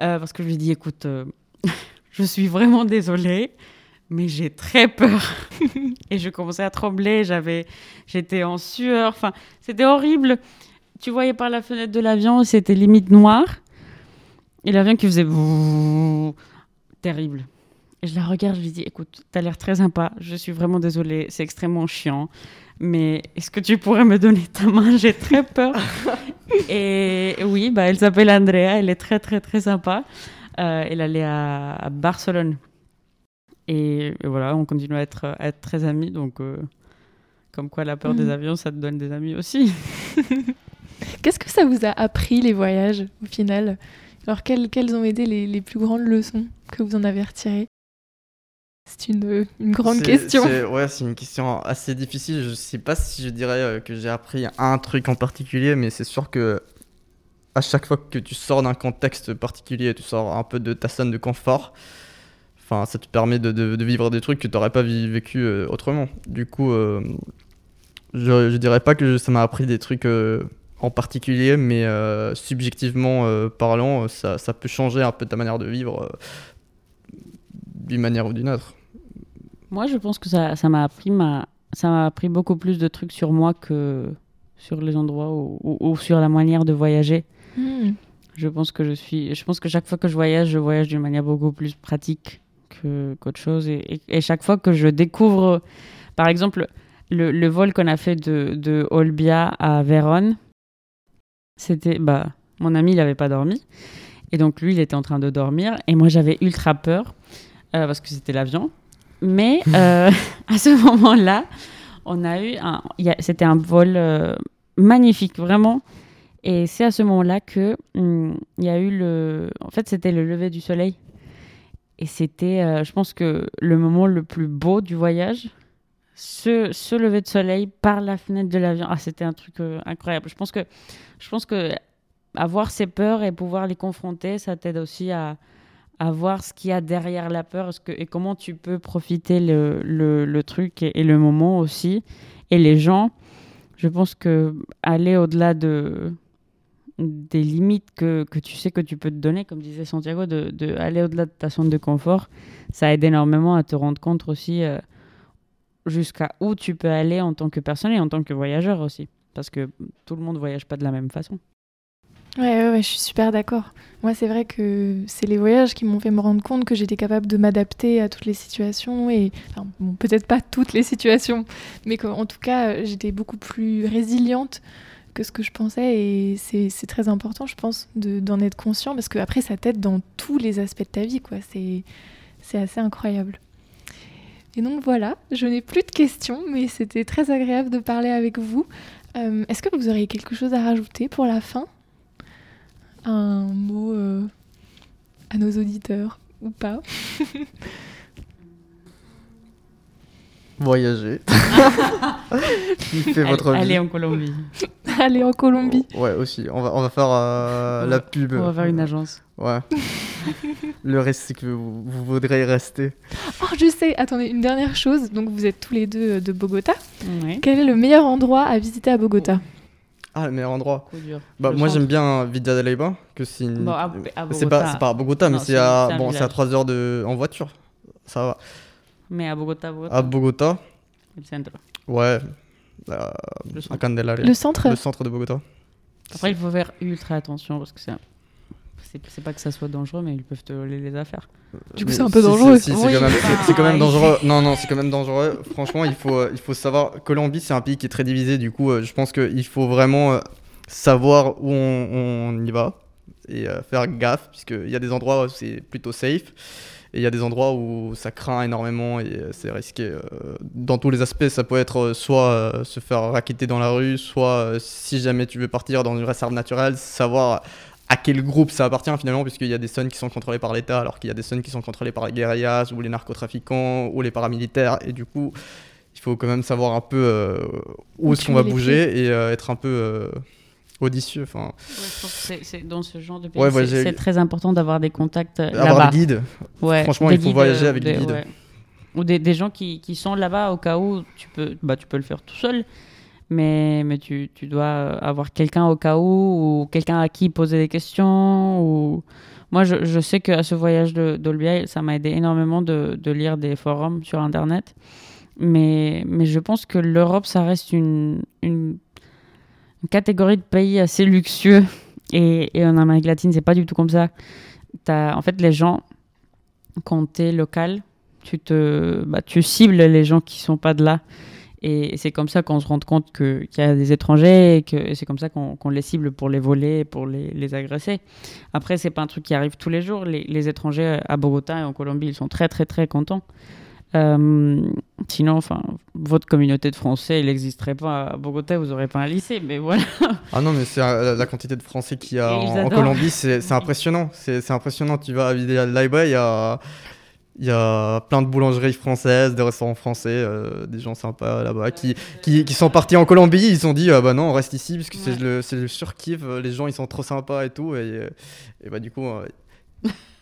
Euh, parce que je lui ai dit écoute, euh, je suis vraiment désolée, mais j'ai très peur. Et je commençais à trembler, j'avais, j'étais en sueur, enfin, c'était horrible. Tu voyais par la fenêtre de l'avion, c'était limite noir. Et l'avion qui faisait terrible. Et je la regarde, je lui dis écoute, t'as l'air très sympa, je suis vraiment désolée, c'est extrêmement chiant. Mais est-ce que tu pourrais me donner ta main? J'ai très peur. et oui, bah, elle s'appelle Andrea, elle est très très très sympa. Euh, elle allait à, à Barcelone. Et, et voilà, on continue à être, à être très amis. Donc, euh, comme quoi, la peur des avions, ça te donne des amis aussi. Qu'est-ce que ça vous a appris les voyages au final? Alors quelles, quelles ont été les, les plus grandes leçons que vous en avez retirées? C'est une, une grande question. Ouais, c'est une question assez difficile. Je sais pas si je dirais euh, que j'ai appris un truc en particulier, mais c'est sûr que à chaque fois que tu sors d'un contexte particulier, tu sors un peu de ta zone de confort. Enfin, ça te permet de, de- de vivre des trucs que tu n'aurais pas vécu euh, autrement. Du coup, euh, je, je dirais pas que ça m'a appris des trucs euh, en particulier, mais euh, subjectivement euh, parlant, ça, ça peut changer un peu ta manière de vivre euh, d'une manière ou d'une autre. Moi, je pense que ça ça m'a appris, ma... ça m'a appris beaucoup plus de trucs sur moi que sur les endroits ou, ou- ou sur la manière de voyager. Hmm. Je pense que je suis, je pense que chaque fois que je voyage, je voyage d'une manière beaucoup plus pratique que qu'autre chose. Et, et- et chaque fois que je découvre, par exemple, le, le vol qu'on a fait de, de Olbia à Vérone, c'était, bah, mon ami, il n'avait pas dormi. Et donc, lui, il était en train de dormir. Et moi, j'avais ultra peur euh, parce que c'était l'avion. Mais euh, à ce moment-là, on a eu un, c'était un vol euh, magnifique, vraiment. Et c'est à ce moment-là que hum, il y a eu le, en fait, c'était le lever du soleil. Et c'était, je pense que le moment le plus beau du voyage, ce, ce lever de soleil par la fenêtre de l'avion. Ah, c'était un truc incroyable. Je pense que, je pense que avoir ces peurs et pouvoir les confronter, ça t'aide aussi à, à voir ce qu'il y a derrière la peur que, et comment tu peux profiter le, le, truc et, le moment aussi. Et les gens, je pense que aller au-delà de des limites que, que tu sais que tu peux te donner, comme disait Santiago, de, de aller au-delà de ta zone de confort, ça aide énormément à te rendre compte aussi euh, jusqu'à où tu peux aller en tant que personne et en tant que voyageur aussi. Parce que tout le monde voyage pas de la même façon. Ouais, ouais, je suis super d'accord. Moi, c'est vrai que c'est les voyages qui m'ont fait me rendre compte que j'étais capable de m'adapter à toutes les situations et, enfin, bon, peut-être pas toutes les situations, mais qu'en tout cas, j'étais beaucoup plus résiliente que ce que je pensais et c'est très important, je pense, de- d'en être conscient parce que après, ça t'aide dans tous les aspects de ta vie, quoi. C'est assez incroyable. Et donc voilà, je n'ai plus de questions, mais c'était très agréable de parler avec vous. Euh, Est-ce que vous auriez quelque chose à rajouter pour la fin? Un mot euh, à nos auditeurs ou pas Voyager. Kiffez votre vie. Allez en Colombie. Aller en Colombie. Ouais, aussi. On va, on va faire euh, la pub. On va faire une agence. Ouais. Le reste, c'est que vous, vous voudrez rester. Oh, je sais, attendez, une dernière chose. Donc, vous êtes tous les deux euh, de Bogota. Ouais. Quel est le meilleur endroit à visiter à Bogota? Ah, le meilleur endroit. Dur. Bah, Le moi, j'aime bien Villa de Leyva. Que c'est une... Bon, à- à c'est Bogota. pas, c'est pas à Bogota, mais Non, c'est c'est- à, bon, c'est à village. 3 heures de... en voiture. Ça va. Mais à Bogota, Bogota. À Bogota, le centre. ouais. euh, Le à. Candelaria. Le centre Le centre de Bogota. Après, il faut faire ultra attention parce que c'est. C'est pas que ça soit dangereux, mais ils peuvent te voler les affaires. Du coup, c'est un peu dangereux. si, si, c'est Oui, quand même, c'est quand même il- dangereux. Non, non, c'est quand même dangereux. Franchement, il faut, euh, il faut savoir. Colombie, c'est un pays qui est très divisé. Du coup, euh, je pense qu'il faut vraiment euh, savoir où on, on y va et faire gaffe, puisqu'il y a des endroits où c'est plutôt safe. Et il y a des endroits où ça craint énormément et c'est risqué. dans tous les aspects, ça peut être soit se faire raqueter dans la rue, soit si jamais tu veux partir dans une réserve naturelle, savoir à quel groupe ça appartient finalement, puisqu'il y a des zones qui sont contrôlées par l'État, alors qu'il y a des zones qui sont contrôlées par les guérillas ou les narcotrafiquants ou les paramilitaires. Et du coup, il faut quand même savoir un peu euh, où est-ce qu'on va bouger et euh, être un peu euh, audacieux. Enfin, je pense que c'est dans ce genre de pays, Ouais, ouais, c'est très important d'avoir des contacts euh, avoir là-bas. des guides. Ouais, Franchement, des il faut guides, voyager avec des des- guides. ouais. Ou des, des gens qui, qui sont là-bas au cas où tu peux, bah, tu peux le faire tout seul, mais, mais tu, tu dois euh, avoir quelqu'un au cas où, ou quelqu'un à qui poser des questions. Ou... Moi, je, je sais qu'à ce voyage de- d'Olbia, ça m'a aidé énormément de, de lire des forums sur Internet. Mais, mais je pense que l'Europe, ça reste une, une, catégorie de pays assez luxueux. Et, et en Amérique latine, c'est pas du tout comme ça. T'as- en fait, les gens, quand tu es local, tu, te, bah, tu cibles les gens qui sont pas de là. Et c'est comme ça qu'on se rend compte qu'il y a des étrangers et que c'est comme ça qu'on les cible pour les voler, pour les, les agresser. Après, c'est pas un truc qui arrive tous les jours. Les, les étrangers à Bogota et en Colombie, ils sont très, très, très contents. Euh, sinon, enfin, votre communauté de Français, il n'existerait pas à Bogota, vous n'aurez pas un lycée, mais voilà. Ah non, mais c'est euh, la quantité de Français qu'il y a en. Colombie, c'est impressionnant. C'est impressionnant. Tu vas à Villalba, il y a, il y a plein de boulangeries françaises, des restaurants français, euh, des gens sympas là-bas qui, qui, qui sont partis en Colombie. Ils se sont dit, ah bah non, on reste ici parce que c'est Ouais. le, c'est le surkiff. Les gens, ils sont trop sympas et tout. Et, euh, et bah du coup, euh,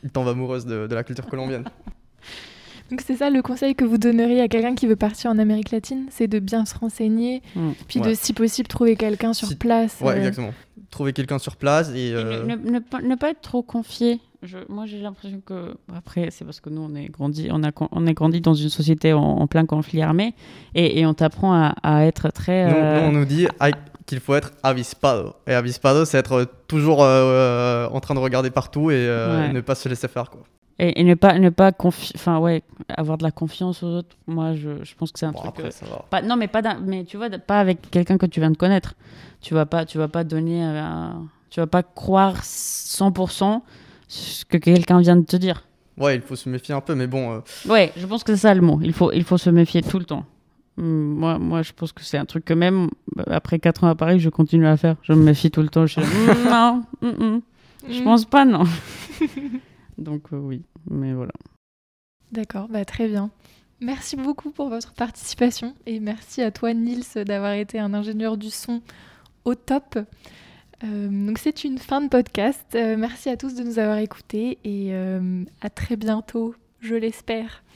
ils tombent amoureuses de, de la culture colombienne. Donc c'est ça le conseil que vous donneriez à quelqu'un qui veut partir en Amérique latine, c'est de bien se renseigner, Mm. puis Ouais. de si possible trouver quelqu'un sur Si- place. Ouais, euh, exactement. Trouver quelqu'un sur place et. Et ne, ne- ne pas, ne pas être trop confié. Je, moi, j'ai l'impression que. Après, c'est parce que nous, on est grandi, on a, on est grandi dans une société en, en plein conflit armé et, et on t'apprend à, à être très. Nous, euh, nous, on nous dit ah, qu'il faut être avispado. Et avispado, c'est être toujours euh, en train de regarder partout et, euh, Ouais. et ne pas se laisser faire. Quoi. et, et ne pas, ne pas enfin, ouais, avoir de la confiance aux autres. Moi, je, je pense que c'est un Bon, truc. après, euh, ça va. pas, non, mais pas, mais tu vois, pas avec quelqu'un que tu viens de connaître. Tu vas pas, tu vas pas donner, euh, tu vas pas croire 100% ce que quelqu'un vient de te dire. Ouais, il faut se méfier un peu, mais bon. euh, Ouais, je pense que c'est ça le mot. Il faut, il faut se méfier tout le temps. Hum, Moi, moi, je pense que c'est un truc que même bah, après 4 ans à Paris, je continue à faire. Je me méfie tout le temps. Je non, hum, hum. je Mm. pense pas, non. Donc euh, oui, mais voilà. D'accord, bah, très bien. Merci beaucoup pour votre participation et merci à toi Nils d'avoir été un ingénieur du son au top. Euh, donc c'est une fin de podcast. Euh, merci à tous de nous avoir écoutés et euh, à très bientôt, je l'espère.